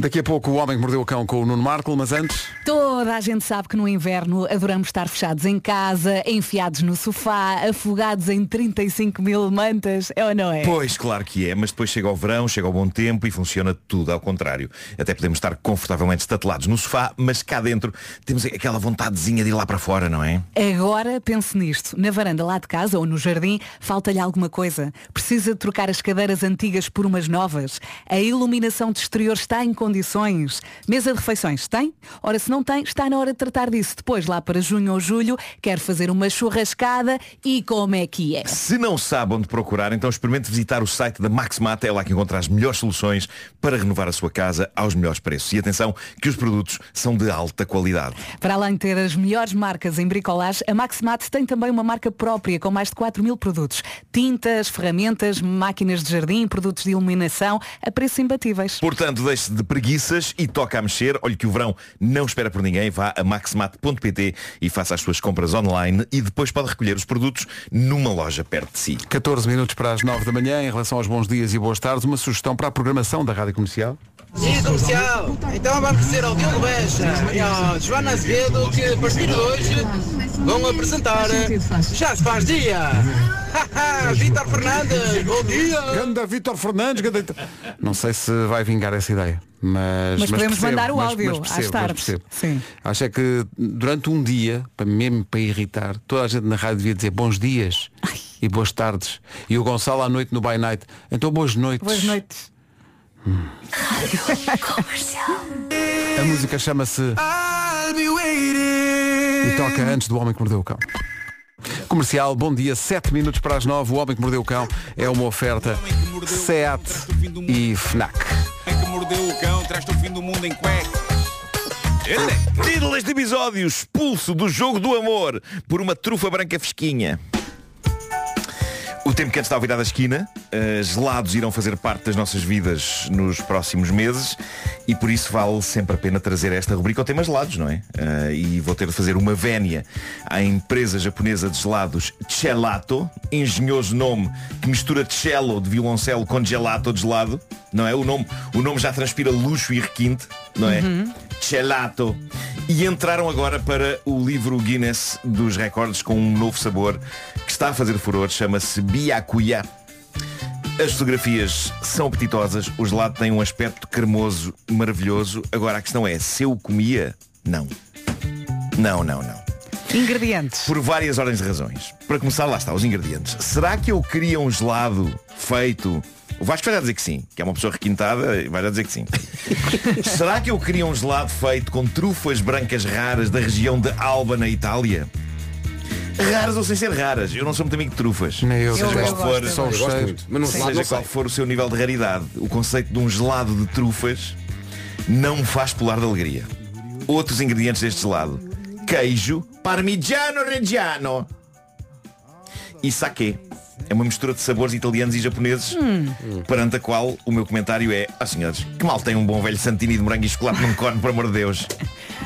Daqui a pouco o homem que mordeu o cão com o Nuno Marco, mas antes. Toda a gente sabe que no inverno adoramos estar fechados em casa, enfiados no sofá, afogados em 35 mil mantas, é ou não é? Pois, claro que é, mas depois chega o verão, chega o bom tempo e funciona tudo ao contrário. Até podemos estar confortavelmente estatelados no sofá, mas cá dentro temos aquela vontadezinha de ir lá para fora, não é? Agora pense nisto. Na varanda lá de casa ou no jardim, falta-lhe alguma coisa. Precisa de trocar as cadeiras antigas por umas novas. A iluminação de exterior está em condições. Mesa de refeições tem? Ora, se não tem, está na hora de tratar disso. Depois, lá para junho ou julho, quer fazer uma churrascada e como é que é? Se não sabe onde procurar, então experimente visitar o site da Maxmata, é lá que encontra as melhores soluções para renovar a sua casa aos melhores preços. E atenção que os produtos são de alta qualidade. Para além de ter as melhores marcas em bricolage, a Maximat tem também uma marca própria com mais de 4 mil produtos. Tintas, ferramentas, máquinas de jardim, produtos de iluminação, a preços imbatíveis. Portanto, deixe de preguiças e toca a mexer. Olhe que o verão não espera por ninguém. Vá a maxmat.pt e faça as suas compras online e depois pode recolher os produtos numa loja perto de si. 14 minutos para as 9 da manhã, em relação aos bons dias e boas tardes, uma sugestão para a programação da Rádio Comercial. Sim, comercial. Então vamos dizer ao Diogo Beja e ao Joana Azevedo que a partir de hoje vão apresentar Já se faz dia. Vítor Fernandes, bom dia. Ganda Vítor Fernandes, ganda... Não sei se vai vingar essa ideia. Mas, Mas podemos percebo, mandar o mas- áudio mas às percebo, mas tardes. Sim. Acho é que durante um dia, para mesmo para irritar, toda a gente na rádio devia dizer bons dias e boas tardes. E o Gonçalo à noite no By Night. Então boas noites. Boas noites. A música chama-se e toca antes do Homem que Mordeu o Cão. Comercial, bom dia, 7 minutos para as 9. O Homem que Mordeu o Cão é uma oferta SEAT e FNAC. Mordeu o cão, traz-te o fim do mundo em cueca. Título deste episódio, expulso do jogo do amor por uma trufa branca fresquinha. Tempo que antes está a virar da esquina, eh, gelados irão fazer parte das nossas vidas nos próximos meses e por isso vale sempre a pena trazer esta rubrica ao tema gelados, não é? Eh, e vou ter de fazer uma vénia à empresa japonesa de gelados Gelato, engenhoso nome que mistura cello de violoncelo com gelato de gelado, não é? O nome, o nome já transpira luxo e requinte, não é? Gelato. E entraram agora para o livro Guinness dos recordes com um novo sabor que está a fazer furor, chama-se Biakuya. As fotografias são apetitosas, o gelado tem um aspecto cremoso, maravilhoso. Agora a questão é, se eu comia? Não. Não, não, não. Ingredientes. Por várias ordens de razões. Para começar, lá está, os ingredientes. Será que eu queria um gelado feito... O Vasco vai já dizer que sim, que é uma pessoa requintada, e vai já dizer que sim. <laughs> Será que eu queria um gelado feito com trufas brancas raras da região de Alba, na Itália? Raras ou sem ser raras, eu não sou muito amigo de trufas. Nem eu, seja eu qual gosto, for, eu gosto muito, mas num seja não qual for o seu nível de raridade, o conceito de um gelado de trufas não me faz pular de alegria. Outros ingredientes deste gelado. Queijo, parmigiano reggiano e saquê. É uma mistura de sabores italianos e japoneses, perante a qual o meu comentário é, ah senhores, que mal tem um bom velho santini de morango e chocolate num cone, por amor de Deus.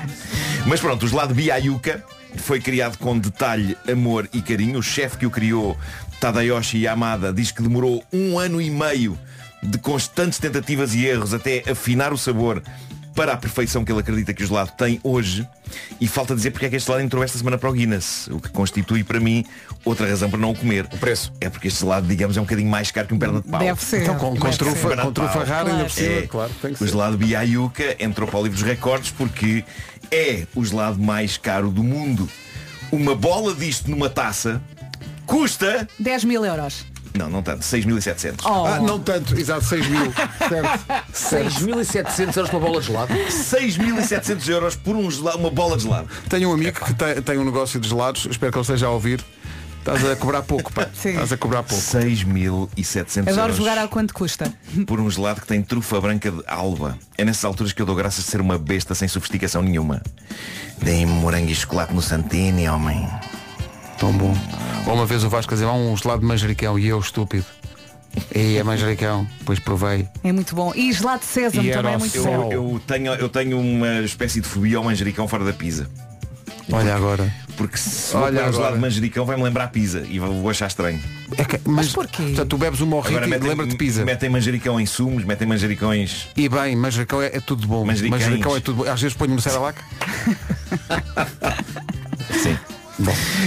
<laughs> Mas pronto, o gelado Biayuka foi criado com detalhe, amor e carinho. O chefe que o criou, Tadayoshi Yamada, diz que demorou um ano e meio de constantes tentativas e erros até afinar o sabor para a perfeição que ele acredita que o gelado tem hoje. E falta dizer porque é que este gelado entrou esta semana para o Guinness, o que constitui para mim outra razão para não o comer. O preço. É porque este gelado, digamos, é um bocadinho mais caro que um perna de pau. Deve ser. Então, com- com trufa- com trufa rara ainda É. claro, tem que O gelado Biayuka entrou para o livro dos recordes porque é o gelado mais caro do mundo. Uma bola disto numa taça custa 10 mil euros. Não, não tanto. 6.700. Oh. Ah, não tanto, exato, 6 mil. certo. <laughs> 6.700 euros para uma bola de gelado. 6.700 euros por um gelado, uma bola de gelado. Tenho um amigo que tem, tem um negócio de gelados, espero que ele esteja a ouvir. Estás a cobrar pouco, pá. Sim. Estás a cobrar pouco. 6.700 Adoro jogar ao quanto custa. por um gelado que tem trufa branca de alba. É nessas alturas que eu dou graças de ser uma besta sem sofisticação nenhuma. Deem-me morango e chocolate no Santini, homem. Tão bom. Ou uma vez o Vasco a dizer, "Ah, um gelado de manjericão e eu estúpido. E é manjericão, depois provei. É muito bom. E gelado de sésamo E também é muito o bom. Eu, eu tenho, eu tenho uma espécie de fobia ao manjericão fora da pizza. Olha agora. Porque se Olha gelado agora. de manjericão vai-me lembrar pizza e vou achar estranho. É que- mas, porquê? Portanto, tu bebes um morrito Agora e metem, lembra-te de pizza. metem manjericão em sumos, metem manjericões. E bem, manjericão é, é tudo bom. Manjericão é tudo bom. Às vezes ponho no Cerelac. Sim.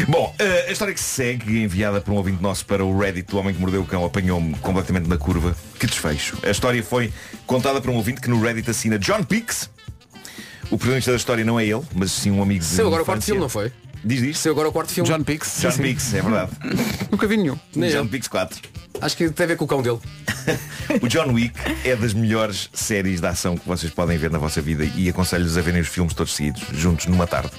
Bom, eh, a história que se segue, enviada por um ouvinte nosso para o Reddit do Homem que Mordeu o Cão, apanhou-me completamente na curva. Que desfecho. A história foi contada por um ouvinte que no Reddit assina John Pix. O protagonista da história não é ele, mas sim um amigo de Saiu agora o quarto filme, não foi? Diz diz. Saiu agora o quarto filme. John Pix. John sim, sim. Pix, é verdade. <laughs> Nunca vi nenhum. Nem John eu. Pix 4. Acho que tem a ver com o cão dele. <laughs> O John Wick é das melhores séries de ação que vocês podem ver na vossa vida e aconselho-vos a verem os filmes todos seguidos, juntos numa tarde.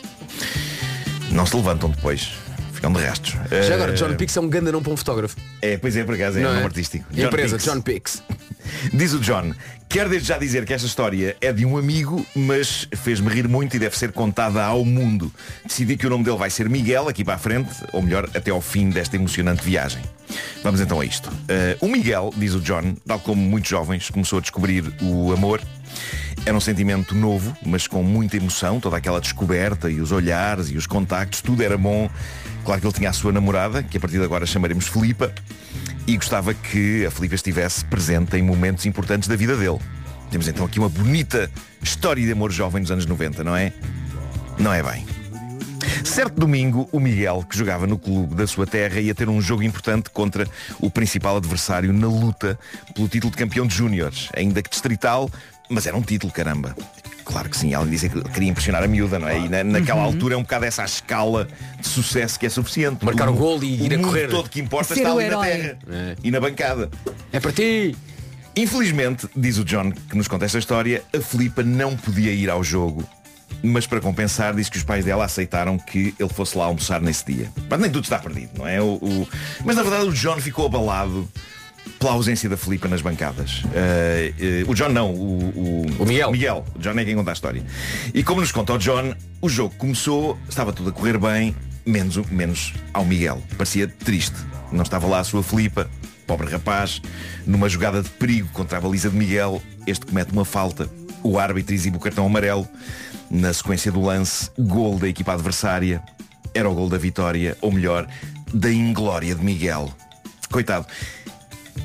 Não se levantam depois. Ficam de rastos. Já agora, Eh, John Pix é um ganda não para um fotógrafo. É, pois é, por acaso, é Não um é? nome artístico. Empresa, Pix. John Pix. <laughs> Diz o John, quero desde já dizer que esta história é de um amigo, mas fez-me rir muito e deve ser contada ao mundo. Decidi que o nome dele vai ser Miguel, aqui para a frente, ou melhor, até ao fim desta emocionante viagem. Vamos então a isto. Eh, o Miguel, diz o John, tal como muitos jovens, começou a descobrir o amor. Era um sentimento novo, mas com muita emoção, toda aquela descoberta e os olhares e os contactos, tudo era bom. Claro que ele tinha a sua namorada, que a partir de agora chamaremos Filipa, e gostava que a Filipa estivesse presente em momentos importantes da vida dele. Temos então aqui uma bonita história de amor jovem nos anos 90, não é? Não é bem. Certo domingo, o Miguel, que jogava no clube da sua terra, ia ter um jogo importante contra o principal adversário na luta pelo título de campeão de júniores, ainda que distrital, mas era um título, caramba. Claro que sim, ela dizia que queria impressionar a miúda, não é? E na- naquela altura é um bocado essa a escala de sucesso que é suficiente. Marcar o o gol e ir a mundo correr. todo que importa Ser está o ali na terra É. e na bancada. É para ti. Infelizmente, diz o John que nos conta esta história, a Filipa não podia ir ao jogo. Mas para compensar, diz que os pais dela aceitaram que ele fosse lá almoçar nesse dia. Mas nem tudo está perdido, não é? O, o- Mas na verdade o John ficou abalado pela ausência da Filipa nas bancadas. Eh, eh, o John não, o, O Miguel. Miguel. O John é quem conta a história. E como nos conta o John, o jogo começou, estava tudo a correr bem, menos, o- menos ao Miguel. Parecia triste. Não estava lá a sua Filipa, pobre rapaz, numa jogada de perigo contra a baliza de Miguel, este comete uma falta. O árbitro exibe o cartão amarelo. Na sequência do lance, gol da equipa adversária. Era o gol da vitória, ou melhor, da inglória de Miguel. Coitado.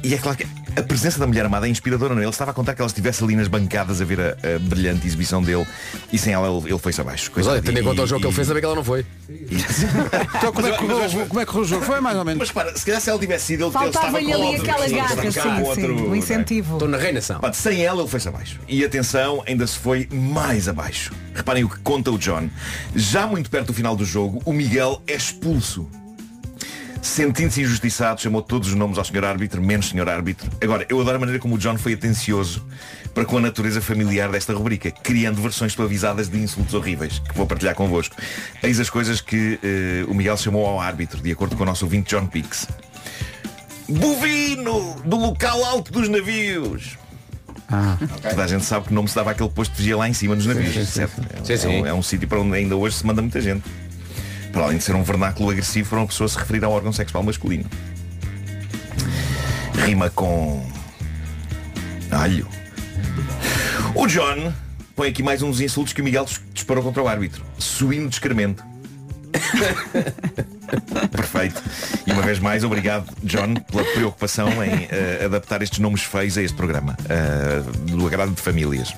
E é claro que a presença da mulher amada é inspiradora, não é? Ele estava a contar que ela estivesse ali nas bancadas a ver a, a brilhante exibição dele e sem ela ele, ele foi-se abaixo. Mas olha, tendo em E- conta o jogo que ele e- fez, saber que ela não foi. <laughs> Então como é, que correu, como é que correu o jogo? Foi mais ou menos. Mas para, se calhar se ela tivesse sido, ele, ele estava Faltava-lhe com ali outro, aquela garra, sim, sim, o é? incentivo. Estou na reinação. Sem ela ele foi-se abaixo. E atenção, ainda se foi mais abaixo. Reparem o que conta o John. Já muito perto do final do jogo, o Miguel é expulso. Sentindo-se injustiçado, chamou todos os nomes ao senhor árbitro, menos senhor árbitro. Agora, eu adoro a maneira como o John foi atencioso para com a natureza familiar desta rubrica, criando versões suavizadas de insultos horríveis, que vou partilhar convosco. Eis as coisas que eh, o Miguel chamou ao árbitro, de acordo com o nosso ouvinte John Pix. Bovino, do local alto dos navios. Toda a gente sabe que não se dava aquele posto de vigia lá em cima nos navios. certo? É, Sim, sim. é um, é um sítio para onde ainda hoje se manda muita gente. Para além de ser um vernáculo agressivo para uma pessoa se referir ao órgão sexual masculino. Rima com alho. O John põe aqui mais um dos insultos que o Miguel dis- disparou contra o árbitro. Suíno de excremento. <laughs> Perfeito. E uma vez mais, obrigado, John, pela preocupação em eh, adaptar estes nomes feios a este programa, eh, do agrado de famílias.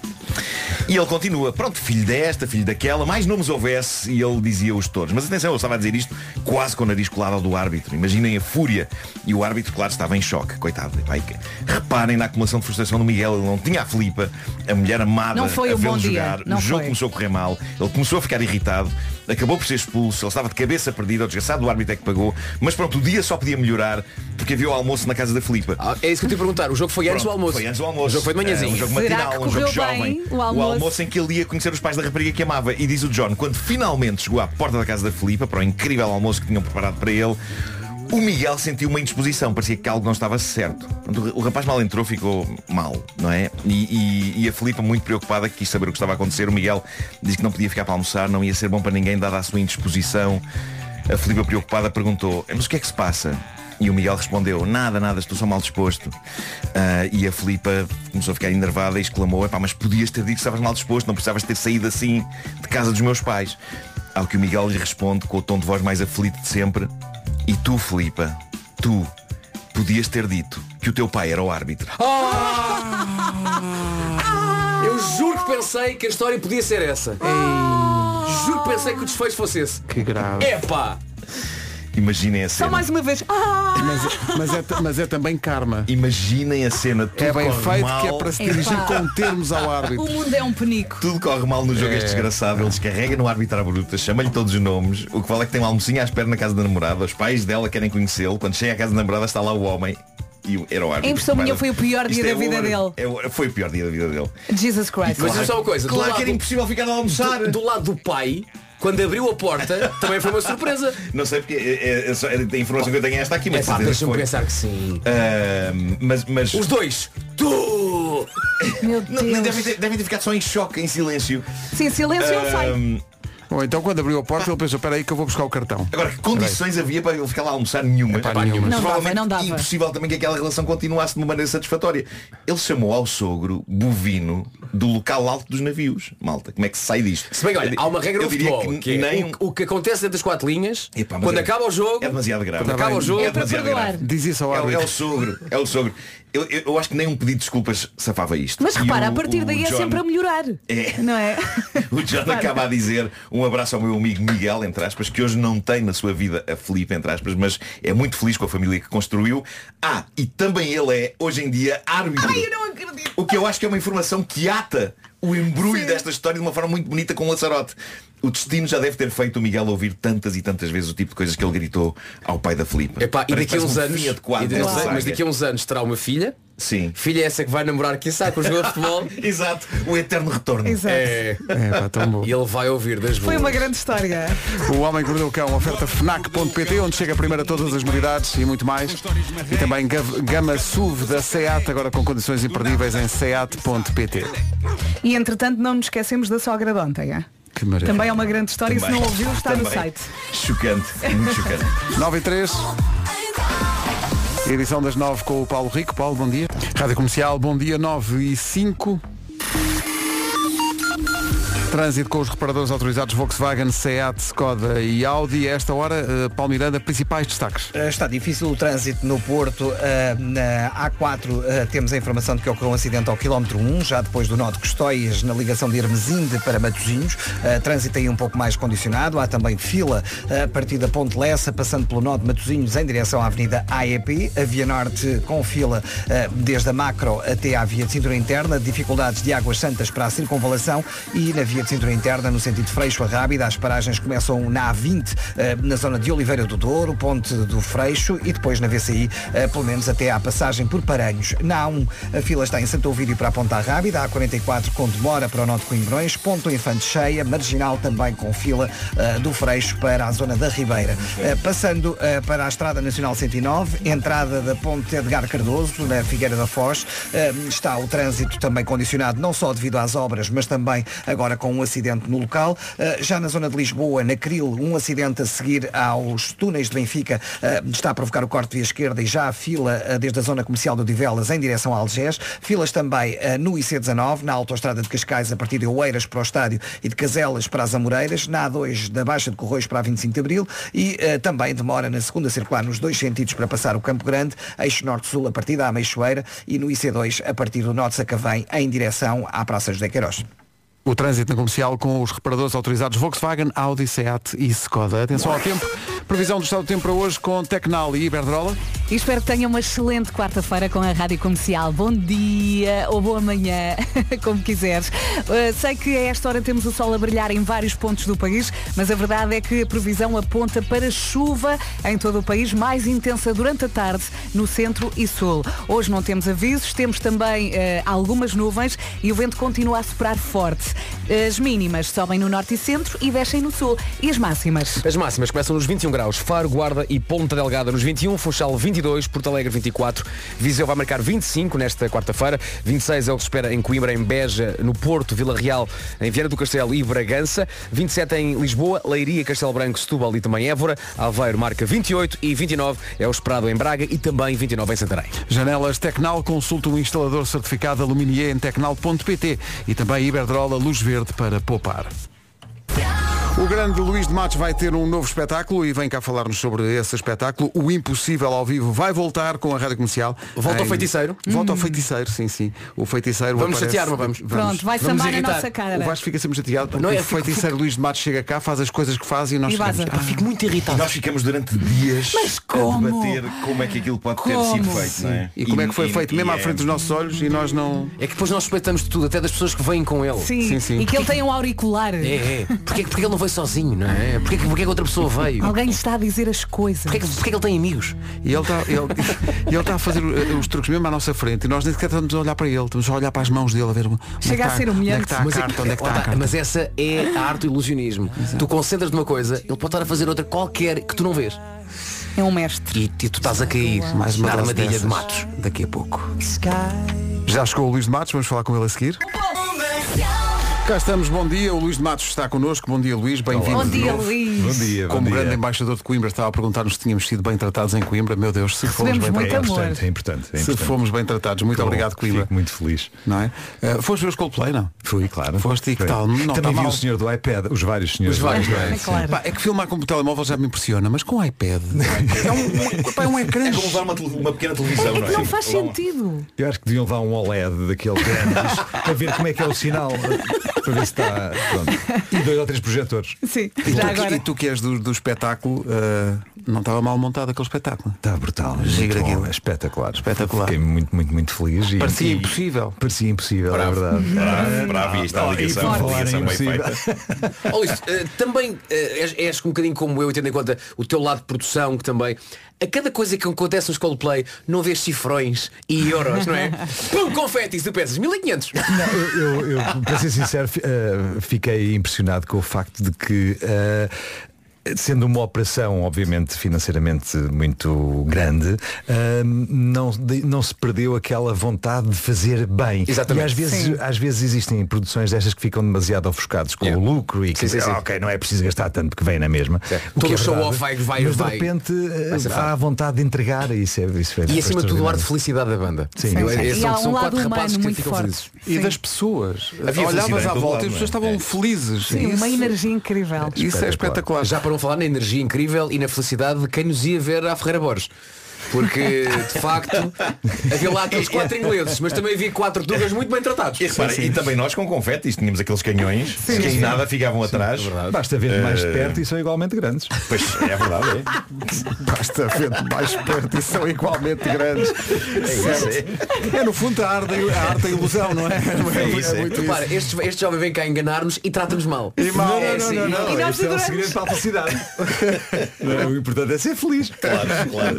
E ele continua, pronto, filho desta, filho daquela, mais nomes houvesse e ele dizia-os todos. Mas atenção, ele estava a dizer isto quase com o nariz colado ao do árbitro. Imaginem a fúria. E o árbitro, claro, estava em choque, coitado. Que- reparem na acumulação de frustração do Miguel, ele não tinha a Filipa, a mulher amada, Não foi a um vê-lo bom dia, jogar. não o jogo foi. começou a correr mal, ele começou a ficar irritado, acabou por ser expulso, ele estava de cabeça perdida, o desgraçado do árbitro é que pagou. Mas pronto, o dia só podia melhorar porque havia o almoço na casa da Filipa. é isso que eu te ia perguntar. O jogo foi antes do almoço. Foi antes do almoço. O jogo foi de manhãzinho. É, um jogo matinal, um jogo jovem. Bem o almoço? em que ele ia conhecer os pais da rapariga que amava. E diz o John, quando finalmente chegou à porta da casa da Filipa, para o incrível almoço que tinham preparado para ele, o Miguel sentiu uma indisposição, parecia que algo não estava certo. O rapaz mal entrou, ficou mal, não é? E, e- e a Filipa, muito preocupada, quis saber o que estava a acontecer. O Miguel disse que não podia ficar para almoçar, não ia ser bom para ninguém, dada a sua indisposição. A Filipa, preocupada, perguntou, mas o que é que se passa? E o Miguel respondeu, nada, nada, estou só mal disposto. Ah, e a Filipa começou a ficar enervada e exclamou, Epá, mas podias ter dito que estavas mal disposto, não precisavas ter saído assim de casa dos meus pais. Ao que o Miguel lhe responde com o tom de voz mais aflito de sempre, e tu, Filipa, tu podias ter dito que o teu pai era o árbitro. Eu juro que pensei que a história podia ser essa. Juro que pensei que o desfecho fosse esse. Que grave. Epá! Imaginem a Só cena. mais uma vez. Ah! Mas, mas, é, mas é também karma. Imaginem a cena. Tudo É bem corre feito mal. que é para se dirigir Epá. com termos ao árbitro. O mundo é um penico. Tudo corre mal no jogo É. este desgraçado, ele descarrega no árbitro à bruta, chama-lhe todos os nomes, o que vale é que tem uma almocinha à espera na casa da namorada, os pais dela querem conhecê-lo, quando chega à casa da namorada está lá o homem e o- era o árbitro. A impressão minha foi o pior dia Isto da é vida ouro. dele. É foi o pior dia da vida dele. Jesus Christ. Mas diz só uma coisa. Claro que era impossível ficar a almoçar. Do, do lado do pai, quando abriu a porta, também foi uma surpresa. Não sei porque é, é, é a informação que eu tenho é esta aqui, mas É pá, deixa-me foi. pensar que sim. Ah, mas, mas Os dois. Tu! Meu Não, Deus. devem, ter, devem ter ficado só em choque, em silêncio. Sim, silêncio eu sei. Ou então quando abriu a porta ele pensou, espera aí que eu vou buscar o cartão. Agora, que condições havia para ele ficar lá a almoçar nenhuma? Epá, nenhuma. Não dava, não dava. impossível também que aquela relação continuasse de uma maneira satisfatória. Ele chamou ao sogro bovino do local alto dos navios. Malta, como é que se sai disto? Se bem que, olha, há uma regra Eu no diria futebol, que, é nem o, o que acontece dentro das quatro linhas, Epá, quando é- acaba o jogo, É demasiado grave. quando acaba o jogo, é É para demasiado perdoar. grave. Diz isso ao É, o- é árbitro. o sogro, é o sogro. Eu, eu- eu acho que nem um pedido de desculpas safava isto. Mas E repara, o- a partir daí é John- sempre a melhorar. É. Não é? <laughs> O John acaba a dizer um abraço ao meu amigo Miguel, entre aspas, que hoje não tem na sua vida a Felipe, entre aspas, mas é muito feliz com a família que construiu. Ah, e também ele é, hoje em dia, árbitro. Ai, eu não acredito. O que eu acho que é uma informação que ata o embrulho Sim. desta história de uma forma muito bonita com o. O destino já deve ter feito o Miguel ouvir tantas e tantas vezes o tipo de coisas que ele gritou ao pai da Felipe. Epá, e daqui a uns um anos, adequado e daqui anos- mas daqui a uns anos terá uma filha. Sim. Filha essa que vai namorar, quem sabe, com os jogadores de futebol. <laughs> Exato, o eterno retorno. Exato. É, É, pá, tão bom. e ele vai ouvir das Foi boas. uma grande história. O Homem que Mordeu o Cão, oferta FNAC.pt, onde chega primeiro a todas as novidades e muito mais. E também Gama SUV da SEAT, agora com condições imperdíveis em seat.pt. E entretanto não nos esquecemos da sogra de ontem. É? Que maravilha. Também é uma grande história. Se Também. não ouviu, está no Também. site. Chocante, muito chocante. <laughs> 9 e 3. Edição das 9 com o Paulo Rico. Paulo, bom dia. Rádio Comercial, bom dia, 9 e 5. Trânsito com os reparadores autorizados Volkswagen, Seat, Skoda e Audi. Esta hora, eh, Paulo Miranda, principais destaques. Uh, Está difícil o trânsito no Porto. Uh, na A4 uh, temos a informação de que ocorreu um acidente ao quilómetro 1, já depois do nó de Custóias, na ligação de Hermesinde para Matosinhos. Uh, trânsito aí um pouco mais condicionado. Há também fila uh, a partir da Ponte Lessa, passando pelo nó de Matosinhos em direção à Avenida AEP. A Via Norte com fila uh, desde a Macro até à Via de Cintura Interna. Dificuldades de Águas Santas para a circunvalação e na Via de Cintura Interna, no sentido Freixo a Rábida. As paragens começam na A20, eh, na zona de Oliveira do Douro, Ponte do Freixo e depois na VCI, eh, pelo menos até à passagem por Paranhos. Na A1, a fila está em Santo Ovídio para a Ponta Rábida, a A44 com demora para o Norte de Coimbrões, Ponto Infante cheia, Marginal também com fila eh, do Freixo para a zona da Ribeira. Passando para a Estrada Nacional 109, entrada da Ponte Edgar Cardoso, na Figueira da Foz, está o trânsito também condicionado, não só devido às obras, mas também agora com um acidente no local. Uh, já na zona de Lisboa, na Cril, um acidente a seguir aos túneis de Benfica uh, está a provocar o corte via esquerda e já a fila uh, desde a zona comercial do Divelas em direção a Algés. Filas também no IC19, na autoestrada de Cascais a partir de Oeiras para o estádio e de Caselas para as Amoreiras, na A2 da Baixa de Corroios para a 25 de Abril e também demora na segunda circular nos dois sentidos para passar o Campo Grande, eixo norte-sul a partir da Ameixoeira e no IC2 a partir do Norte Sacavém em direção à Praça José Queiroz. O trânsito na comercial com os reparadores autorizados Volkswagen, Audi, Seat e Skoda. Atenção ao tempo. Previsão do estado do tempo para hoje com Tecnal e Iberdrola. E espero que tenha uma excelente quarta-feira com a Rádio Comercial. Bom dia ou boa manhã, <laughs> como quiseres. Uh, sei que a esta hora temos o sol a brilhar em vários pontos do país, mas a verdade é que a previsão aponta para chuva em todo o país, mais intensa durante a tarde no centro e sul. Hoje não temos avisos, temos também uh, algumas nuvens e o vento continua a soprar forte. As mínimas sobem no norte e centro e descem no sul. E as máximas? As máximas começam nos 21 graus. Faro, Guarda e Ponta Delgada nos 21, Funchal 22, Porto Alegre 24, Viseu vai marcar 25 nesta quarta-feira, 26 é o que se espera em Coimbra, em Beja, no Porto, Vila Real, em Vieira do Castelo e Bragança, 27 em Lisboa, Leiria, Castelo Branco, Setúbal e também Évora, Aveiro marca 28 e 29 é o esperado em Braga e também 29 em Santarém. Janelas Tecnal, consulta um instalador certificado Aluminier em tecnal.pt e também Iberdrola Luz Verde para poupar. O grande Luís de Matos vai ter um novo espetáculo e vem cá falar-nos sobre esse espetáculo. O Impossível ao vivo vai voltar com a Rádio Comercial. Volta ao Em- feiticeiro? Volta ao feiticeiro, sim, sim. O feiticeiro Vamos aparece- chatear, não vamos? Pronto, vai Vamos sambar a nossa cara. O Vasco fica sempre chateado porque Não é, o fico- feiticeiro Luís de Matos chega cá, faz as coisas que faz e nós E ficamos, Pá, Fico muito E irritado. nós ficamos durante dias Mas a como? debater como é que aquilo pode ter Como? sido feito, não é? E como é que foi feito mesmo à é- frente dos nossos olhos e nós não. É que depois nós suspeitamos de tudo, até das pessoas que vêm com ele. Sim, Sim, sim. e que ele tem um auricular. É, é. Porquê, porquê ele não veio sozinho, não é? Porquê, que- porquê que outra pessoa veio? Alguém lhe está a dizer as coisas. Porquê, que- porquê que ele tem amigos? E ele está ele, <laughs> ele está a fazer uh, os truques mesmo à nossa frente e nós nem sequer estamos a olhar para ele, estamos a olhar para as mãos dele a ver onde é que Chega a está- ser onde é humilhante. que está a Mas, é carta, onde é que lá está a está, carta. mas essa é a arte do ilusionismo. Tu concentras numa coisa, ele pode estar a fazer outra qualquer que tu não vês. É um mestre. E, e tu estás a cair Mais uma na dose armadilha de dessas. matos. Daqui a pouco. Já chegou o Luís de Matos, vamos falar com ele a seguir. Cá estamos, bom dia. O Luís de Matos está connosco. Bom dia, Luís. Bem-vindo. Bom dia. Luís. Bom dia, bom Como dia. grande embaixador de Coimbra, estava a perguntar-nos se tínhamos sido bem tratados em Coimbra. Meu Deus, se fomos Recebemos bem muito tratados. amor. É importante, é importante. É Se importante. fomos bem tratados. Muito Bom, obrigado, Coimbra. Fico muito feliz. Não é? Uh, foste ver os Coldplay, não? Fui, claro. Foste e que Foi. tal? Não, Também tá vi mal. o senhor do iPad, os vários senhores. Os vários, do não é? iPad. É claro. Pá, é que filmar com o telemóvel já me impressiona, mas com o iPad. <laughs> é um, pá, é um ecrã. É como levar uma, tele- uma pequena televisão, É não que é? não faz sentido. Eu acho que deviam levar um OLED daquele grandes <laughs> a ver como é que é o sinal para ver se está. Pronto. E dois ou três projetores. Sim, E já tu, agora. e tu que és do, do espetáculo, uh, não estava mal montado aquele espetáculo. Está brutal. Bom, aquilo. é espetacular. Espetacular. Fiquei muito, muito, muito feliz. e- Parecia e- impossível. Parecia impossível, Bravo. é verdade. Bravo, bravo, e está a ligação, e a ligação bem feita. <laughs> Luís, eh, também eh, és, és um bocadinho como eu, tendo em conta o teu lado de produção, que também. A cada coisa que acontece nos Coldplay, não vês cifrões e euros, não é? <laughs> Pum, confetis, tu pensas, 1500. Não, eu, eu- eu, para ser sincero, eh, fiquei impressionado com o facto de que eh, Sendo uma operação, obviamente, financeiramente muito grande, não, de- não se perdeu aquela vontade de fazer bem. Exatamente. E às vezes, Sim. às vezes existem produções destas que ficam demasiado ofuscados com Yeah. o lucro e que Sim, sim, sim. "Ah, ok, não é preciso gastar tanto porque vem na mesma. O que Todo é o show-off verdade. vai- vai- Mas de vai- repente eh, vai há a vontade de entregar e isso é, isso é E acima de tudo o ar de felicidade da banda. Sim. Eu- Sim. esses E são- há um são lado quatro humano rapazes que muito ficam forte. felizes. E Sim. das pessoas. Havia Olhavas à volta e as pessoas é? estavam É. felizes. Sim, uma energia incrível. isso é espetacular. Já para não falar na energia incrível e na felicidade de quem nos ia ver à Ferreira Borges. Porque, de facto, havia lá aqueles quatro ingleses, mas também havia quatro tugas muito bem tratados. E, repara, e também nós com confetes tínhamos aqueles canhões que em nada ficavam atrás. Basta ver de mais Eh, perto e são igualmente grandes. Pois é verdade, é. <laughs> Basta ver de mais perto e são igualmente grandes. isso, É no fundo a arte, a arte da ilusão, não é? É, isso, é. muito Repara, este, este jovem vem cá enganar-nos e trata-nos mal. E mal. É, Não, sim. não, não, E nós é o segredo para a felicidade. <laughs> Não, o importante é ser feliz. Claro, claro.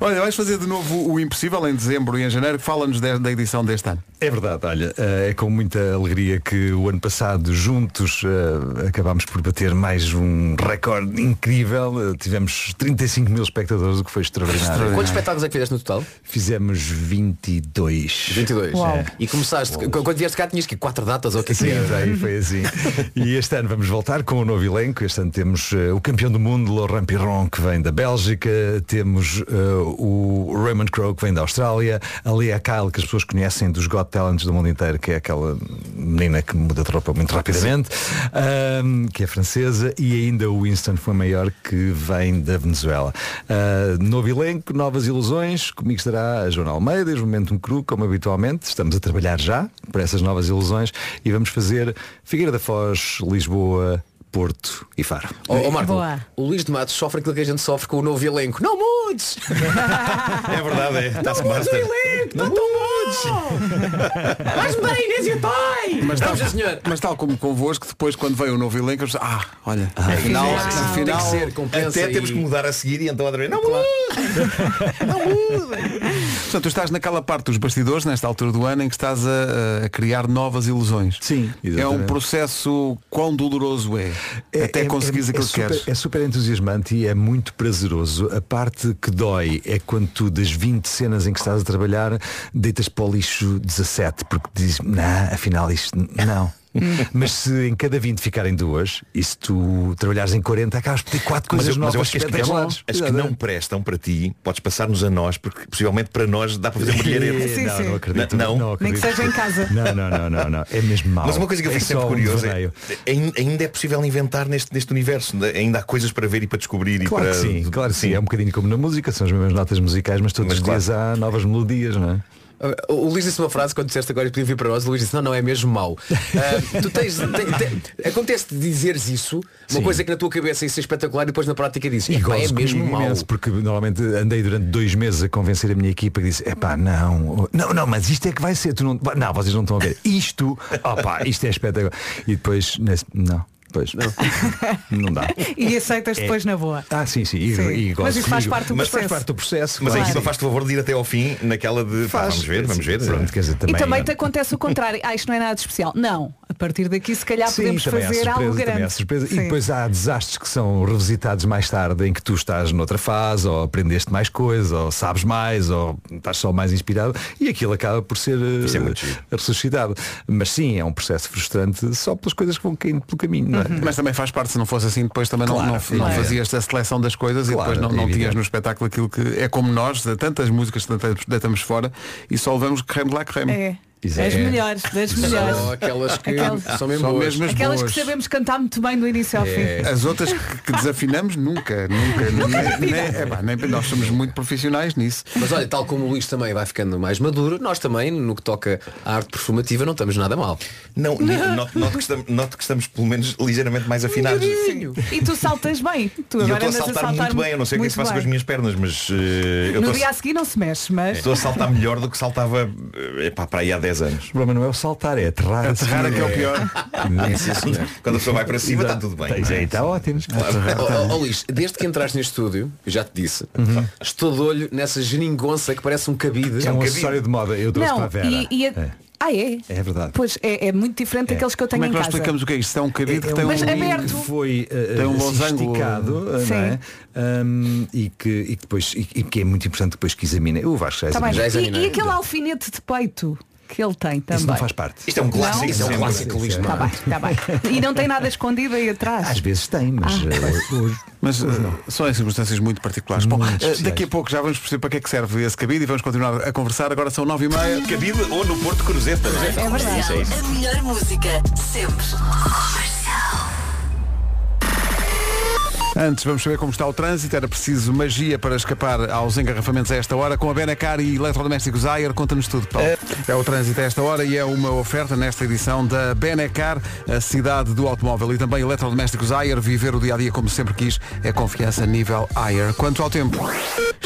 Olha, vais fazer de novo o Impossível em dezembro e em janeiro. Fala-nos da edição deste ano. É verdade, olha, eh, é com muita alegria que o ano passado juntos eh, acabámos por bater mais um recorde incrível. Eh, Tivemos 35 mil espectadores, o que foi extraordinário. Quantos espetáculos é que fizeste no total? Fizemos 22. 22. Uau. E começaste, qu- quando vieste cá tinhas que quatro datas ou o que é que Sim, era? foi, foi assim. <laughs> E este ano vamos voltar com um novo elenco. Este ano temos o campeão do mundo, Laurent Piron, que vem da Bélgica. Temos o Raymond Crowe, que vem da Austrália. A Lea Kyle, que as pessoas conhecem dos Got Talents do mundo inteiro, que é aquela menina que muda de roupa muito rapidamente, que é francesa. E ainda o Winston foi maior, que vem da Venezuela. Ah, novo elenco, novas ilusões. Comigo estará a Joana Almeida, os Momentum Cru, como habitualmente. Estamos a trabalhar já para essas novas ilusões e vamos fazer Figueira da Foz, Lisboa, Porto e Faro. Ó oh, Marco, Boa. o Luís de Matos sofre aquilo que a gente sofre com o novo elenco. Não mudes! <laughs> É verdade, é. Está-se Não mudes o elenco! Não, não mudes! Dar a Inês e o pai! Mas tal, mas tal como convosco, depois quando veio o novo elenco, eu disse, ah, olha, É afinal, sim, afinal, tem que ser, compensa Até temos e- que mudar a seguir e então outra vez. Não mude! <laughs> Portanto, tu estás naquela parte dos bastidores, nesta altura do ano, em que estás a, a criar novas ilusões. Sim, É um exatamente. processo quão doloroso é, até conseguires aquilo que super, queres. É super entusiasmante e é muito prazeroso. A parte que dói é quando tu, das 20 cenas em que estás a trabalhar, deitas para o lixo 17, porque dizes, não, afinal isto não. <laughs> Mas se em cada 20 ficarem duas, e se tu trabalhares em 40, acabas por ter quatro Mas coisas eu, mas novas eu acho que as que, não, as que não prestam para ti, podes passar-nos a nós, porque possivelmente para nós dá para fazer um <laughs> brilharete. Sim, não, sim. não acredito. Não? não Nem que seja em casa. Não, não, não, não, não. É mesmo mau. Mas uma coisa que eu É fico sempre só um curioso é, ainda é possível inventar neste, neste universo, ainda há coisas para ver e para descobrir e Claro para. que sim, claro que sim. É um bocadinho como na música, são as mesmas notas musicais, mas todos Mas os claro. dias há novas melodias, não é? O Luís disse uma frase quando disseste agora e podia vir para nós, o Luís disse, não, não, é mesmo mau. <laughs> Ah, tu tens, tem- tem- acontece-te dizeres isso, uma Sim. coisa que na tua cabeça isso é espetacular e depois na prática dizes, E "Epá, é mesmo mau. imenso, porque normalmente andei durante dois meses a convencer a minha equipa que disse, epá, não, não, não, mas isto é que vai ser, tu não, não, vocês não estão a ver. Isto, opá, isto é espetacular. E depois, não, depois, não, <laughs> não dá. E aceitas É. depois na boa. Ah, sim, sim, e, Sim. e Mas isso faz parte do Mas faz processo. parte do processo. Mas a claro. equipa faz-te o favor de ir até ao fim naquela de pá, Faz. vamos ver, vamos ver. Pronto, quer dizer, E também, também te acontece o contrário. Ah, isto não é nada de especial. Não. A partir daqui se calhar Sim, podemos fazer algo surpresa, grande. surpresa. E depois há desastres que são revisitados mais tarde em que tu estás noutra fase, ou aprendeste mais coisas, ou sabes mais, ou estás só mais inspirado e aquilo acaba por ser é eh, giro. ressuscitado. Mas sim, é um processo frustrante só pelas coisas que vão caindo pelo caminho, não é? Mas também faz parte, se não fosse assim, depois também não- Claro, não, não, claro. fazias a seleção das coisas Claro, e depois não, não é tinhas no espetáculo aquilo que é como nós, de tantas músicas que deitamos- fora e só levamos creme de lá creme. É. Exato. Das É. melhores, das melhores. Só aquelas que Aquelas- são mesmo Só boas. mesmo as Aquelas boas. que sabemos cantar muito bem do início ao É. fim. As outras que, que desafinamos nunca, nunca. <laughs> nem, nem- é pá, nem- nós somos muito profissionais nisso. Mas olha, tal como o Luís também vai ficando mais maduro, nós também, no que toca à arte performativa, não estamos nada mal. Não, noto, noto que estamos, noto que estamos pelo menos ligeiramente mais afinados. Sim. E tu saltas bem. Tu E eu agora estou a andas saltar muito bem, eu não sei o que é que se passa com as minhas pernas, mas eh, eu No dia a, a seguir não se mexe, mas. estou a saltar melhor do que saltava eh, epá, para aí há 10 anos. O problema não é o saltar, é aterrar. a Aterrar é que é o pior. É. Quando a pessoa vai para cima está tudo bem. Não é? está ótimo. Ó Luís, desde que entraste neste estúdio, eu já te disse, estou de olho nessa geringonça que parece um cabide. É um cabide. acessório de moda, eu trouxe para a Não, Vera. e, e a- É. Ah, é? É verdade. Pois é, é muito diferente daqueles que eu tenho Como é em que nós casa. explicamos o que é isto? Isto é um cabide que É tem um Mas um aberto. que foi uh, Tem um esticado, não é? Um, e, que, e que depois e, e que é muito importante depois que examine. O Vasco já Tá examina. Já E, e aquele alfinete de peito que ele tem também. Isso não faz parte. Isto é um clássico. Não? Isso é um clássico. Luís, Tá bem, tá bem. <laughs> E não tem nada escondido aí atrás. Às vezes tem, mas Ah, uh, hoje Mas uh, são em circunstâncias muito particulares. Bom, Muito uh, especiais. daqui a pouco já vamos perceber para que é que serve esse cabide e vamos continuar a conversar. Agora são nove e meia. Cabide ou no Porto Cruzeta, não é? É verdade. É. A melhor música sempre. Antes, vamos saber como está o trânsito. Era preciso magia para escapar aos engarrafamentos a esta hora. Com a Benacar e Eletrodomésticos Ayer, conta-nos tudo, Paulo. É o trânsito a esta hora e é uma oferta nesta edição da Benacar, a cidade do automóvel. E também Eletrodomésticos Ayer, viver o dia-a-dia como sempre quis, é confiança nível Ayer. Quanto ao tempo,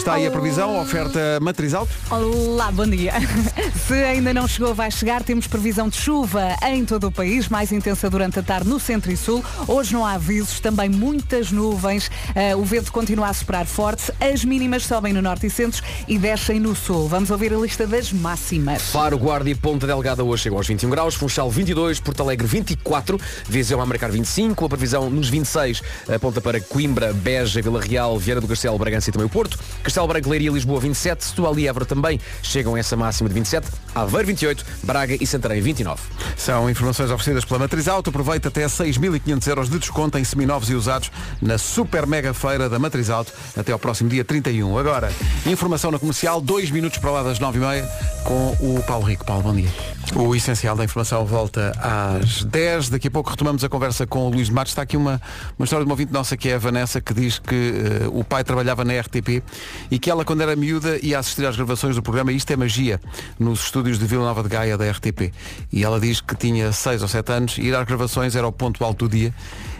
está aí a previsão, oferta matriz alto. Olá, bom dia. <laughs> Se ainda não chegou, vai chegar. Temos previsão de chuva em todo o país, mais intensa durante a tarde no centro e sul. Hoje não há avisos, também muitas nuvens. Eh, o vento continua a soprar forte. As mínimas sobem no norte e centro e descem no sul. Vamos ouvir a lista das máximas. Faro, Guarda e Ponta Delgada hoje chegam aos 21 graus, Funchal 22, Porto Alegre 24, Viseu a marcar 25, a previsão nos 26 aponta para Coimbra, Beja, Vila Real, Vieira do Castelo, Bragança e também o Porto, Castelo Branco, Leiria e Lisboa 27, Setúbal e Évora também chegam a essa máxima de 27, Aveiro 28, Braga e Santarém 29. São informações oferecidas pela Matriz Auto. Aproveita até 6.500 euros de desconto em seminovos e usados na super mega feira da Matriz Auto até ao próximo dia 31. Agora, informação na comercial, dois minutos para lá das 9h30. com o Paulo Rico. Paulo, bom dia. O essencial da informação volta às 10. Daqui a pouco retomamos a conversa com o Luís de Matos. Está aqui uma, uma história de uma ouvinte nossa que é a Vanessa, que diz que eh, o pai trabalhava na RTP e que ela, quando era miúda, ia assistir às gravações do programa Isto é Magia, nos estúdios de Vila Nova de Gaia da RTP. E ela diz que tinha 6 ou 7 anos e ir às gravações era o ponto alto do dia.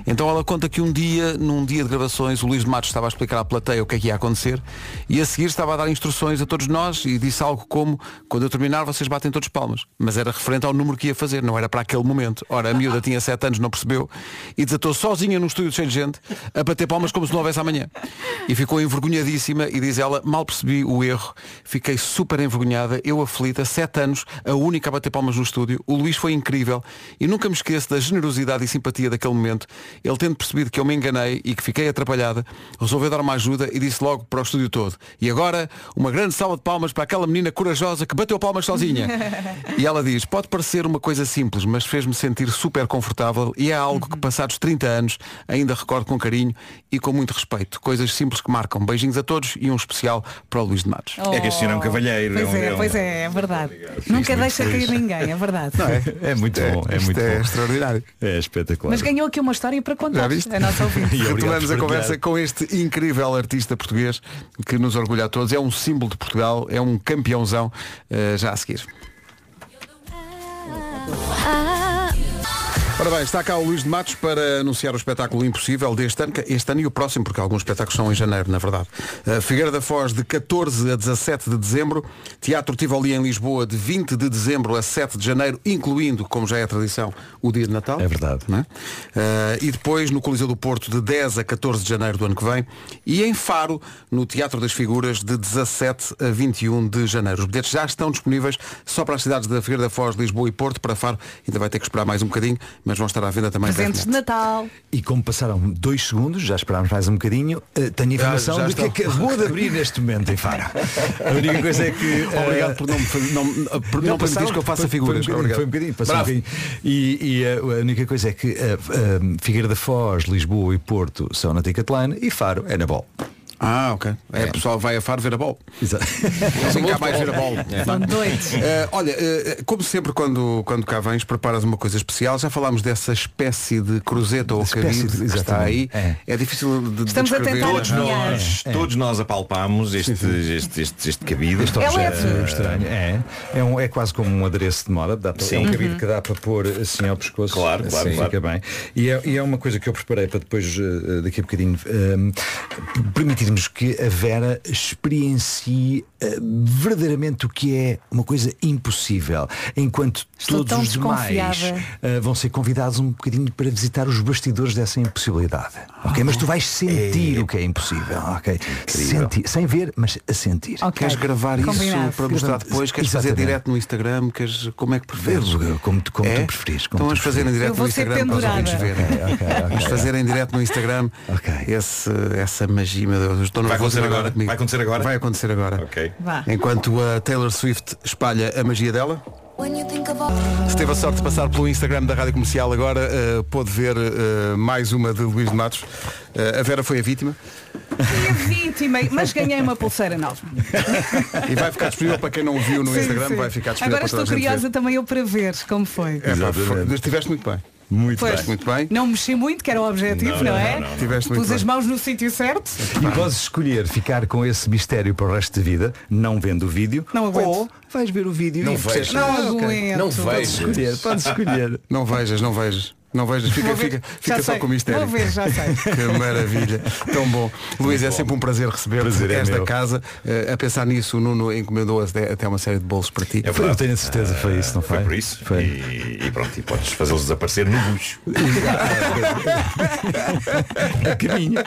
Então ela conta que um dia, num dia de gravações, o Luís de Matos estava a explicar à plateia o que é que ia acontecer e a seguir estava a dar instruções a todos nós e disse algo como quando eu terminar vocês batem todos palmas. Mas era referente ao número que ia fazer, não era para aquele momento. Ora, a miúda tinha 7 anos, não percebeu e desatou sozinha num estúdio cheio de gente a bater palmas como se não houvesse amanhã. E ficou envergonhadíssima e diz ela, mal percebi o erro, fiquei super envergonhada, eu aflita, 7 anos, a única a bater palmas no estúdio. O Luís foi incrível e nunca me esqueço da generosidade e simpatia daquele momento. Ele tendo percebido que eu me enganei e que fiquei atrapalhada, resolveu dar uma ajuda e disse logo para o estúdio todo. E agora, uma grande salva de palmas para aquela menina corajosa que bateu palmas sozinha. <laughs> e ela diz, pode parecer uma coisa simples, mas fez-me sentir super confortável e é algo que passados 30 anos ainda recordo com carinho e com muito respeito. Coisas simples que marcam. Beijinhos a todos e um especial para o Luís de Matos. É que este senhor é um cavalheiro. Pois um- é, um- pois é, é verdade. Nunca muito deixa cair ninguém, é verdade. Não é? É muito bom, é muito é bom. extraordinário. É espetacular. Mas ganhou aqui uma história para contar. Já viste? A nossa <laughs> ouvinte. E Retomamos a conversa com este incrível artista português que nos orgulha a todos. É um símbolo de Portugal, é um campeãozão eh, já a seguir. Ora bem, está cá o Luís de Matos para anunciar o espetáculo Impossível deste ano, este ano e o próximo, porque alguns espetáculos são em janeiro, na verdade. Uh, Figueira da Foz de 14 a 17 de dezembro, Teatro Tivoli em Lisboa de 20 de dezembro a 7 de janeiro, incluindo, como já é a tradição, o dia de Natal. É verdade. é? Uh, e depois no Coliseu do Porto de 10 a 14 de janeiro do ano que vem e em Faro, no Teatro das Figuras de 17 a 21 de janeiro. Os bilhetes já estão disponíveis só para as cidades da Figueira da Foz, Lisboa e Porto. Para Faro ainda vai ter que esperar mais um bocadinho, mas vão estar à venda também. Presentes de. Natal. E como passaram dois segundos, já esperámos mais um bocadinho, eh, tenho informação já de que estão. acabou de abrir neste momento em Faro. <laughs> A única coisa é que. eh, Obrigado por não, não, por não, permitir que eu faça figuras. Foi um bocadinho, foi um bocadinho, passou um bocadinho. E, e, eh, a única coisa é que eh, Figueira da Foz, Lisboa e Porto são na Ticketline e Faro é na Bol. Ah, ok. É, o pessoal vai a Faro ver a bola. Exato. Assim cá mais ver a bola. Doidos. Eh, olha, eh, como sempre quando, quando cá vens preparas uma coisa especial, já falámos dessa espécie de cruzeta ou Espécie que está aí. exatamente. É, difícil de, de Estamos a descrever. tentar Todos adivinhar. nós, todos nós apalpámos este, este, este, este cabide. Este É objeto leve. estranho. É, é, um, é quase como um adereço de moda. Dá para, é Sim. um Uhum. cabide que dá para pôr assim ao pescoço. Claro, claro, assim claro. Fica bem. E é, e é uma coisa que eu preparei para depois, eh, daqui a bocadinho, eh, permitirmos que a Vera experiencie eh, verdadeiramente o que é uma coisa impossível. Enquanto Estou todos os demais eh, vão ser convidados um bocadinho para visitar os bastidores dessa impossibilidade. Ok? Mas tu vais sentir o que é impossível. Ok? Sentir, sem ver, mas a sentir. Ok. Queres gravar isso Combinado. para mostrar depois? Queres fazer Exatamente. direto no Instagram? Queres, como é que preferes? Como tu- como É? tu preferires, como então tu vamos fazer em direto no Instagram para os ouvintes verem. Ok, ok, ok. Vamos fazer em direto no Instagram Ok. esse, essa magia, meu Deus. Estou Vai acontecer agora agora? comigo. Vai acontecer agora? Vai acontecer agora. Ok. Vá. Enquanto a Taylor Swift espalha a magia dela. Se teve a sorte de passar pelo Instagram da Rádio Comercial agora, eh, pôde ver eh, mais uma de Luís de Matos. Eh, a Vera foi a vítima Fui a vítima, mas ganhei uma pulseira nova. e vai ficar disponível para quem não viu no Sim, Instagram, sim. vai ficar disponível Agora estou curiosa também eu para ver como foi. É, pá, foi- estiveste muito bem. Muito Pois. bem. Muito bem. Não mexi muito, que era o objetivo, não, é? Tiveste muito Pus bem. as mãos no sítio certo. E podes escolher ficar com esse mistério para o resto da vida, não vendo o vídeo, Não aguento. ou vais ver o vídeo Não e vejo. Não Ah. Não Podes vejo. escolher, podes escolher. <laughs> Não vejas, não vejas. Não vejas, fica, fica, fica só sei. com o mistério. Vou ver, já sei. <laughs> Que maravilha. Tão bom. Luís, é sempre um prazer receber Prazer é esta meu. casa. Eh, a pensar nisso, o Nuno encomendou até, até uma série de bolos para ti. É Foi, eu tenho a certeza que foi isso, não foi? Foi por isso. Foi. E, e pronto, e podes fazê-los desaparecer no bucho. <laughs> A caminho.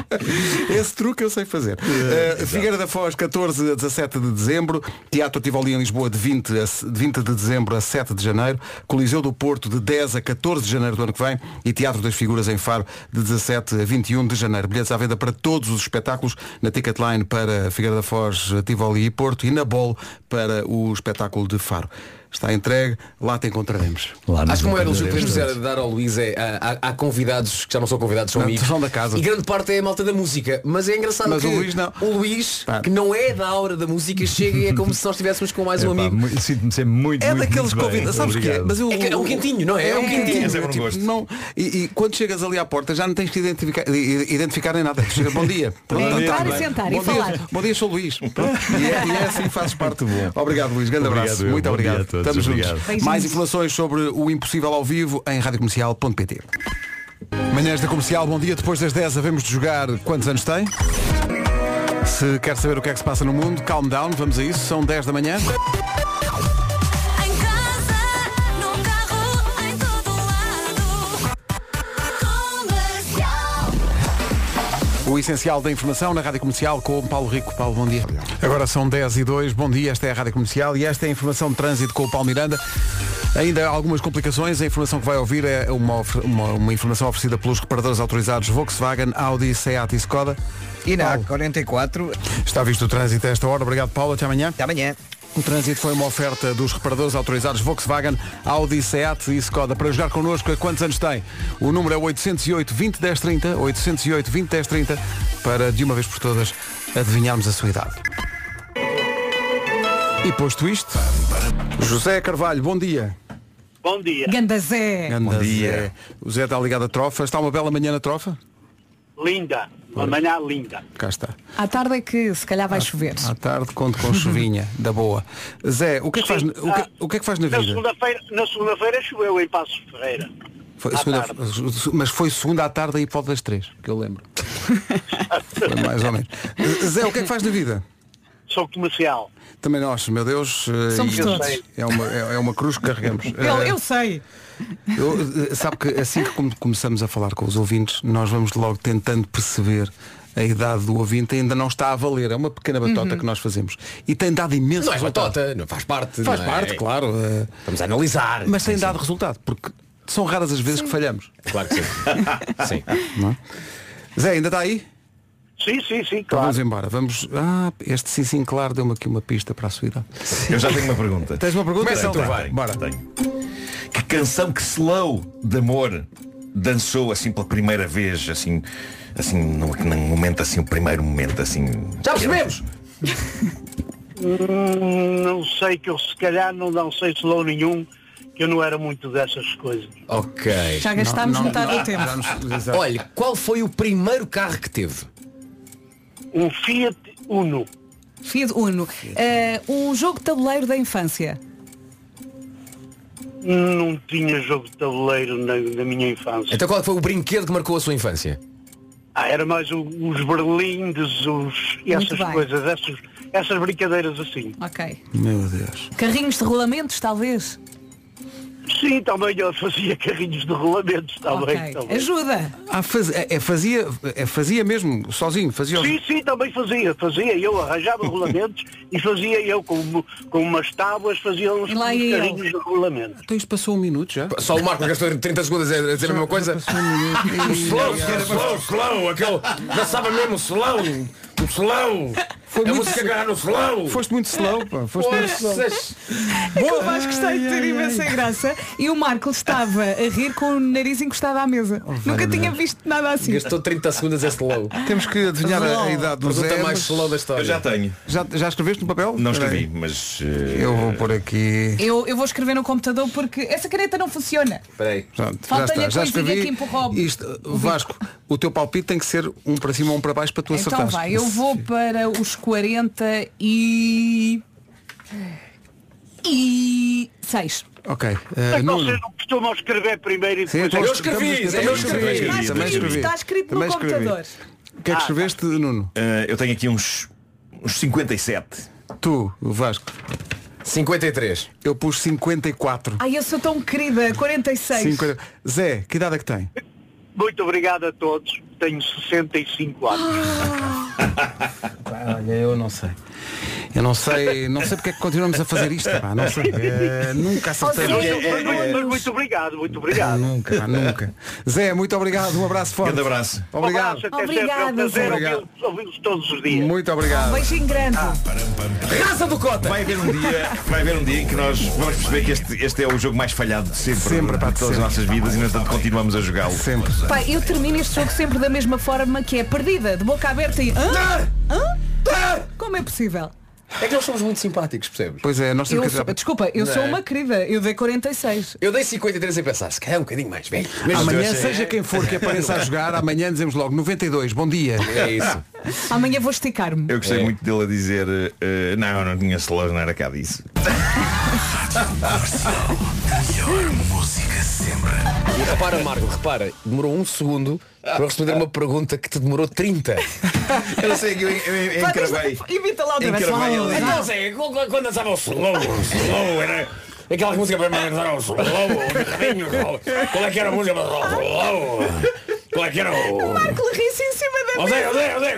Esse truque eu sei fazer. Uh, Figueira da Foz, 14 a 17 de dezembro. Teatro Tivoli em Lisboa, de 20, a, de 20 de dezembro a 7 de janeiro. Coliseu do Porto, de 10 a 14 de janeiro do ano que vem. E Teatro das Figuras em Faro, de 17 a 21 de janeiro. Bilhetes à venda para todos os espetáculos. Na Ticketline para Figueira da Foz, Tivoli e Porto. E na Bol para o espetáculo de Faro. Está entregue, lá te encontraremos. Acho que uma elogio que podemos dizer, dar ao Luís é há, convidados que já não são convidados, são Não, amigos. são da casa. E grande parte é a malta da música. Mas é engraçado Mas que o Luís não. o Luís, que não é da aura da música, chega e é como se nós estivéssemos com mais um amigo. Sinto-me sempre muito, É muito, daqueles muito convidados, sabes o que é? Mas eu, É que é um quentinho, não é? É um quentinho. É um tipo, não, e, e quando chegas ali à porta já não tens que identificar, identificar nem nada. Chega, bom dia. <laughs> Pronto, É, tá entrar e bem. sentar e bom dia, falar. Bom dia, sou o Luís. <laughs> E, é, e é assim que fazes parte. Bom. Obrigado, Luís. Grande abraço. Muito Bom dia obrigado. Estamos Obrigado. juntos. Beijinhos. Mais informações sobre o impossível ao vivo em radiocomercial.pt. Manhãs da Comercial, bom dia. Depois das 10 havemos de jogar quantos anos tem? Se quer saber o que é que se passa no mundo, calm down, vamos a isso. São 10 da manhã. O essencial da informação na Rádio Comercial com o Paulo Rico. Paulo, bom dia. Agora são 10 e 2. Bom dia, esta é a Rádio Comercial e esta é a informação de trânsito com o Paulo Miranda. Ainda há algumas complicações. A informação que vai ouvir é uma, uma, uma informação oferecida pelos reparadores autorizados Volkswagen, Audi, Seat e Skoda. E na Paulo. 44, Está visto o trânsito a esta hora. Obrigado, Paulo. Até amanhã. até amanhã. O trânsito foi uma oferta dos reparadores autorizados Volkswagen, Audi, Seat e Skoda. Para jogar connosco, a quantos anos tem? O número é 808 20 10 30, 808 20 10 30, para de uma vez por todas adivinharmos a sua idade. E posto isto, José Carvalho, bom dia. Bom dia. Ganda Zé. Ganda dia. Zé. O Zé está ligado à trofa. Está uma bela manhã na trofa? Linda. Uma manhã linda. Cá está. À tarde é que se calhar vai chover. À tarde conto com chuvinha, da boa. Zé, o que é que faz, Sim, o que, ah, o que é que faz na Na vida? segunda-feira, na segunda-feira choveu em Passos Ferreira. Foi à segunda- mas foi segunda à tarde aí por volta das três, que eu lembro. <laughs> Mais ou menos. Zé, o que é que faz na vida? Sou comercial. Também nós, meu Deus, eh, Somos todos. É uma, é, é uma cruz que carregamos. Eu, Eh, eu sei. Eu, sabe que assim que come- começamos a falar com os ouvintes, nós vamos logo tentando perceber a idade do ouvinte ainda não está a valer. É uma pequena batota que nós fazemos. E tem dado imenso Não é resultado. batota, não faz parte. Faz não é? parte, claro. eh, Vamos analisar. mas tem Sim, dado resultado, porque são raras as vezes que falhamos. sim. Claro que sim. <laughs> sim. Não é? Zé, ainda está aí? Sim, sim, sim, Então claro. vamos embora. Vamos. Ah, este sim, sim, claro, deu-me aqui uma pista para a sua idade. Eu já tenho uma pergunta. Tens uma pergunta? Começa Então tu, vá. vai. Bora. Tenho. Que canção que Slow de amor dançou assim pela primeira vez, assim, assim, num, num momento assim, o primeiro momento assim. Já percebemos! Hum, não sei que eu se calhar não, não sei se dou nenhum, que eu não era muito dessas coisas. Ok. Já gastámos Não, não, metade do tempo. nos-. <laughs> Olha, qual foi o primeiro carro que teve? Um Fiat Uno. Fiat Uno. Eh, um jogo de tabuleiro da infância. Não tinha jogo de tabuleiro na, na minha infância. Então qual foi o brinquedo que marcou a sua infância? Ah, era mais o- os berlindes, os, e essas bem. coisas, essas, essas brincadeiras assim. Ok. Meu Deus. Carrinhos de rolamentos, talvez. Sim, também eu fazia carrinhos de rolamentos, também. ok. também. Ajuda. Ah, faz- é, é fazia, é, fazia mesmo, sozinho, fazia os- Sim, sim, também fazia, fazia. Eu arranjava rolamentos e fazia eu com, com umas tábuas, fazia uns, carrinhos de rolamento. Então isto passou um minuto já. Só o Marco gastou 30 segundos a dizer a mesma coisa? O slow, slow, slow, aquele. Dançava mesmo slow. O slow. Foi muito slow. agarrar no slow. Foste muito slow, pá. Foste muito slow. É que o Vasco está a ter imensa graça e o Marco estava a rir com o nariz encostado à mesa. Nunca tinha visto nada assim. Gastou 30 segundos a slow. Temos que adivinhar a, a Slow. idade do Pergunta Zé. mais slow da história. Eu já tenho. Já, já escreveste no papel? Não escrevi, mas. eh, Eu vou pôr aqui. Eu, eu vou escrever no computador porque essa caneta não funciona. Espera aí. Pronto, já Falta-lhe está. a Já coisinha escrevi. que Isto, Vasco, o teu palpite tem que ser um para cima ou um para baixo para tu Então acertares. vai, eu vou para os 40 e. e. 6. Ok. eh, Então Nuno. vocês não costumam escrever primeiro e Sim, depois... então Eu escrevi, estamos- eu estamos- escrevi. também Está também escrito, escrevi. está escrito no Também escrevi. computador. O que é que escreveste, Nuno? eh, eu tenho aqui uns, uns 57. Tu, o Vasco. 53. Eu pus 54. Ai, eu sou tão querida, 46. 50. Zé, que idade é que tem? Muito obrigado a todos. Tenho 65 anos. <laughs> Olha, eu não sei. Eu não sei, não sei porque é que continuamos a fazer isto, pá, não sei. <laughs> Eh, nunca acertei. Mas, mas- é, mas muito obrigado, muito obrigado. Nunca, pá, nunca. Zé, muito obrigado, um abraço forte. Grande abraço. Um Obrigado. abraço, sempre. É um Obrigada, prazer Zé. todos os dias. Muito Um obrigado. beijinho grande. Raça do Cota! Vai haver um dia, vai haver um dia em que nós vamos perceber que este, este é o jogo mais falhado de sempre, Sempre, de todas as nossas vidas e no entanto continuamos a jogá-lo. Sempre. Pai, eu termino este jogo sempre da mesma forma que é perdida, de boca aberta e. Hã? Hã? Como é possível? É que nós somos muito simpáticos, percebes? Pois é, nós temos Eu que sou- desculpa, eu Não sou é? uma querida, eu dei 46. Eu dei 53 a pensar, se calhar é um bocadinho mais velho. Mas Amanhã, seja quem for que apareça a jogar, amanhã dizemos logo 92, bom dia. É isso. Amanhã vou esticar-me. Eu gostei É. muito dele a dizer eh, não, não tinha relógio, não era cá disso. <laughs> E repara, Marco, repara, demorou um segundo para responder uma pergunta que te demorou 30. Eu não sei, eu, eu, eu encravei. Imita lá ali. Então, Zé, quando quando dançava o slow, o slow, era aquela música para me dançar o slow, o carrinho, slow. Qual é que era a música para o slow? O... Marco ri-se em cima da mesa. Zé, ó Zé, ó Zé,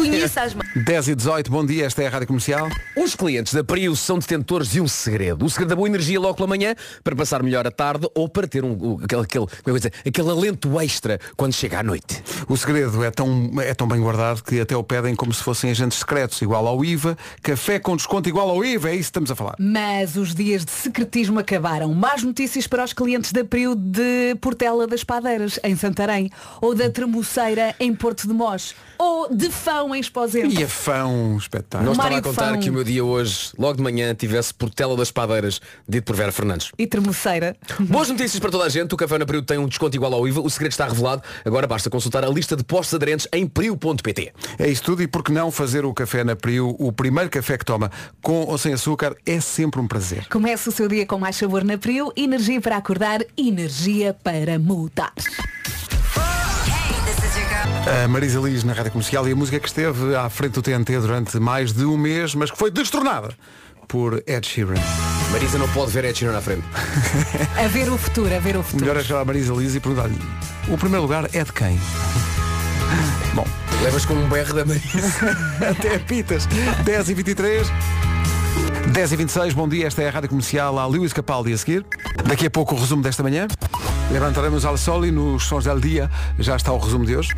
Conheça as 10 <laughs> e 18, bom dia, esta é a Rádio Comercial. Os clientes da Prius são detentores de um segredo. O segredo da boa energia logo pela manhã, para passar melhor a tarde ou para ter um, um- aquele, aquele, como é dizer, aquele alento extra quando chega à noite. O segredo é tão, é tão bem guardado que até o pedem como se fossem agentes secretos, igual ao IVA, café com desconto igual ao IVA, é isso que estamos a falar. Mas os dias de secretismo acabaram. Más notícias para os clientes da Priu de Portela das Padeiras, em Santarém, ou da Tremoceira, em Porto de Mós, ou de Fão, em Esposente. E a fão, espetáculo. Não estava Mário a contar Fão. que o meu dia hoje, logo de manhã, tivesse Portela das Padeiras, dito por Vera Fernandes. E Tremoceira. <laughs> Boas notícias para toda a gente. O Café na Priu tem um desconto igual ao IVA. O segredo está revelado. Agora basta consultar a lista de postos aderentes em priu.pt. É isso tudo e por que não fazer o café na Priu, o primeiro café que toma, com ou sem açúcar, é sempre um prazer. Comece o seu dia com mais sabor na Priu, energia para acordar, energia para mudar. A Marisa Liz na Rádio Comercial e a música que esteve à frente do TNT durante mais de um mês, mas que foi destornada por Ed Sheeran. Marisa não pode ver Ed Sheeran à frente. A ver o futuro, a ver o futuro. Melhor é chegar a Marisa Liz e perguntar-lhe, o primeiro lugar é de quem? <laughs> Bom, Levas com um berro da Marisa. <laughs> até pitas. 10 e 23 10 e 26 bom dia, esta é a Rádio Comercial a Lewis Capaldi a seguir. Daqui a pouco o resumo desta manhã. Levantaremos al sol e nos sons del dia já está o resumo de hoje.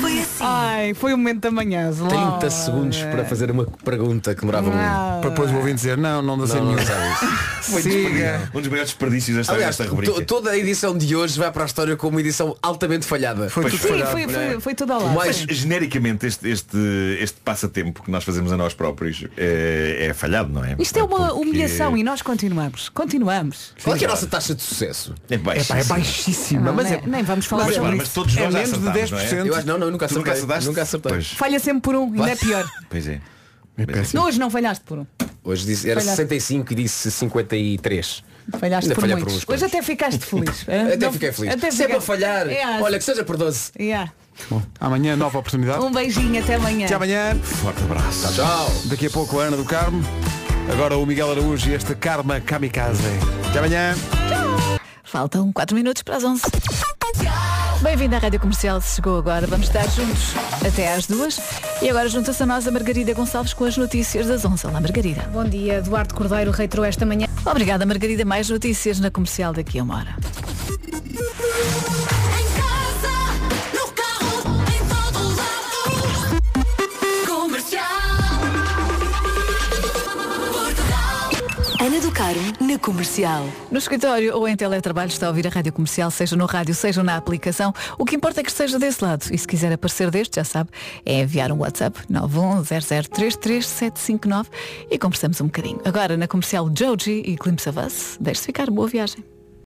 Foi assim. Ai, foi o momento da manhã. 30 segundos para fazer uma pergunta que demorava muito. Para depois o ouvinte dizer, não, não dá sem Não, nenhum. <laughs> Foi Siga. Um dos maiores desperdícios desta, Aliás, desta rubrica. to- toda a edição de hoje vai para a história como uma edição altamente falhada. Foi tudo foi. Sim, falhado. foi, foi, foi tudo ao O lado. mais- Mas genericamente este, este, este passatempo que nós fazemos a nós próprios é, é falhado, não é? Isto é uma Porque- humilhação e nós continuamos. Continuamos. Qual é, que é a nossa taxa de sucesso? É É, pá, é baixíssimo. Baixíssima, Não, mas nem, é, nem vamos falar Mas, sobre mas isso. todos É nós já menos de acertámos, não é? 10%. Eu acho, não, não, nunca nunca acertaste? Nunca acertei. Pois, Falha sempre por um, ainda é pior. pois é. é péssimo. Hoje não falhaste por um. Hoje disse, era Falhaste. 65 e disse 53. Falhaste Ainda por por muitos. uns quantos. Hoje até ficaste feliz. hã? <laughs> Até Não- fiquei feliz. Até Se é para ficaste- falhar, É, olha que seja por 12. yeah. Bom, amanhã nova oportunidade. Um beijinho, até amanhã. Até amanhã. Forte abraço. Tchau. Daqui a pouco a Ana do Carmo. Agora o Miguel Araújo e este Karma Kamikaze. Até amanhã. Faltam 4 minutos para as 11. Bem-vindo à Rádio Comercial, se chegou agora. Vamos estar juntos até às duas. E agora junta-se a nós a Margarida Gonçalves com as notícias das 11. Olá, Margarida. Bom dia, Eduardo Cordeiro reiterou esta manhã. Obrigada, Margarida. Mais notícias na Comercial daqui a uma hora. Ana do Caro, na comercial. No escritório ou em teletrabalho está a ouvir a Rádio Comercial, seja no rádio, seja na aplicação. O que importa é que esteja desse lado. E se quiser aparecer deste, já sabe, é enviar um WhatsApp 910033759 e conversamos um bocadinho. Agora na comercial Joji e Glimpse of Us. Deixe-se ficar. Boa viagem.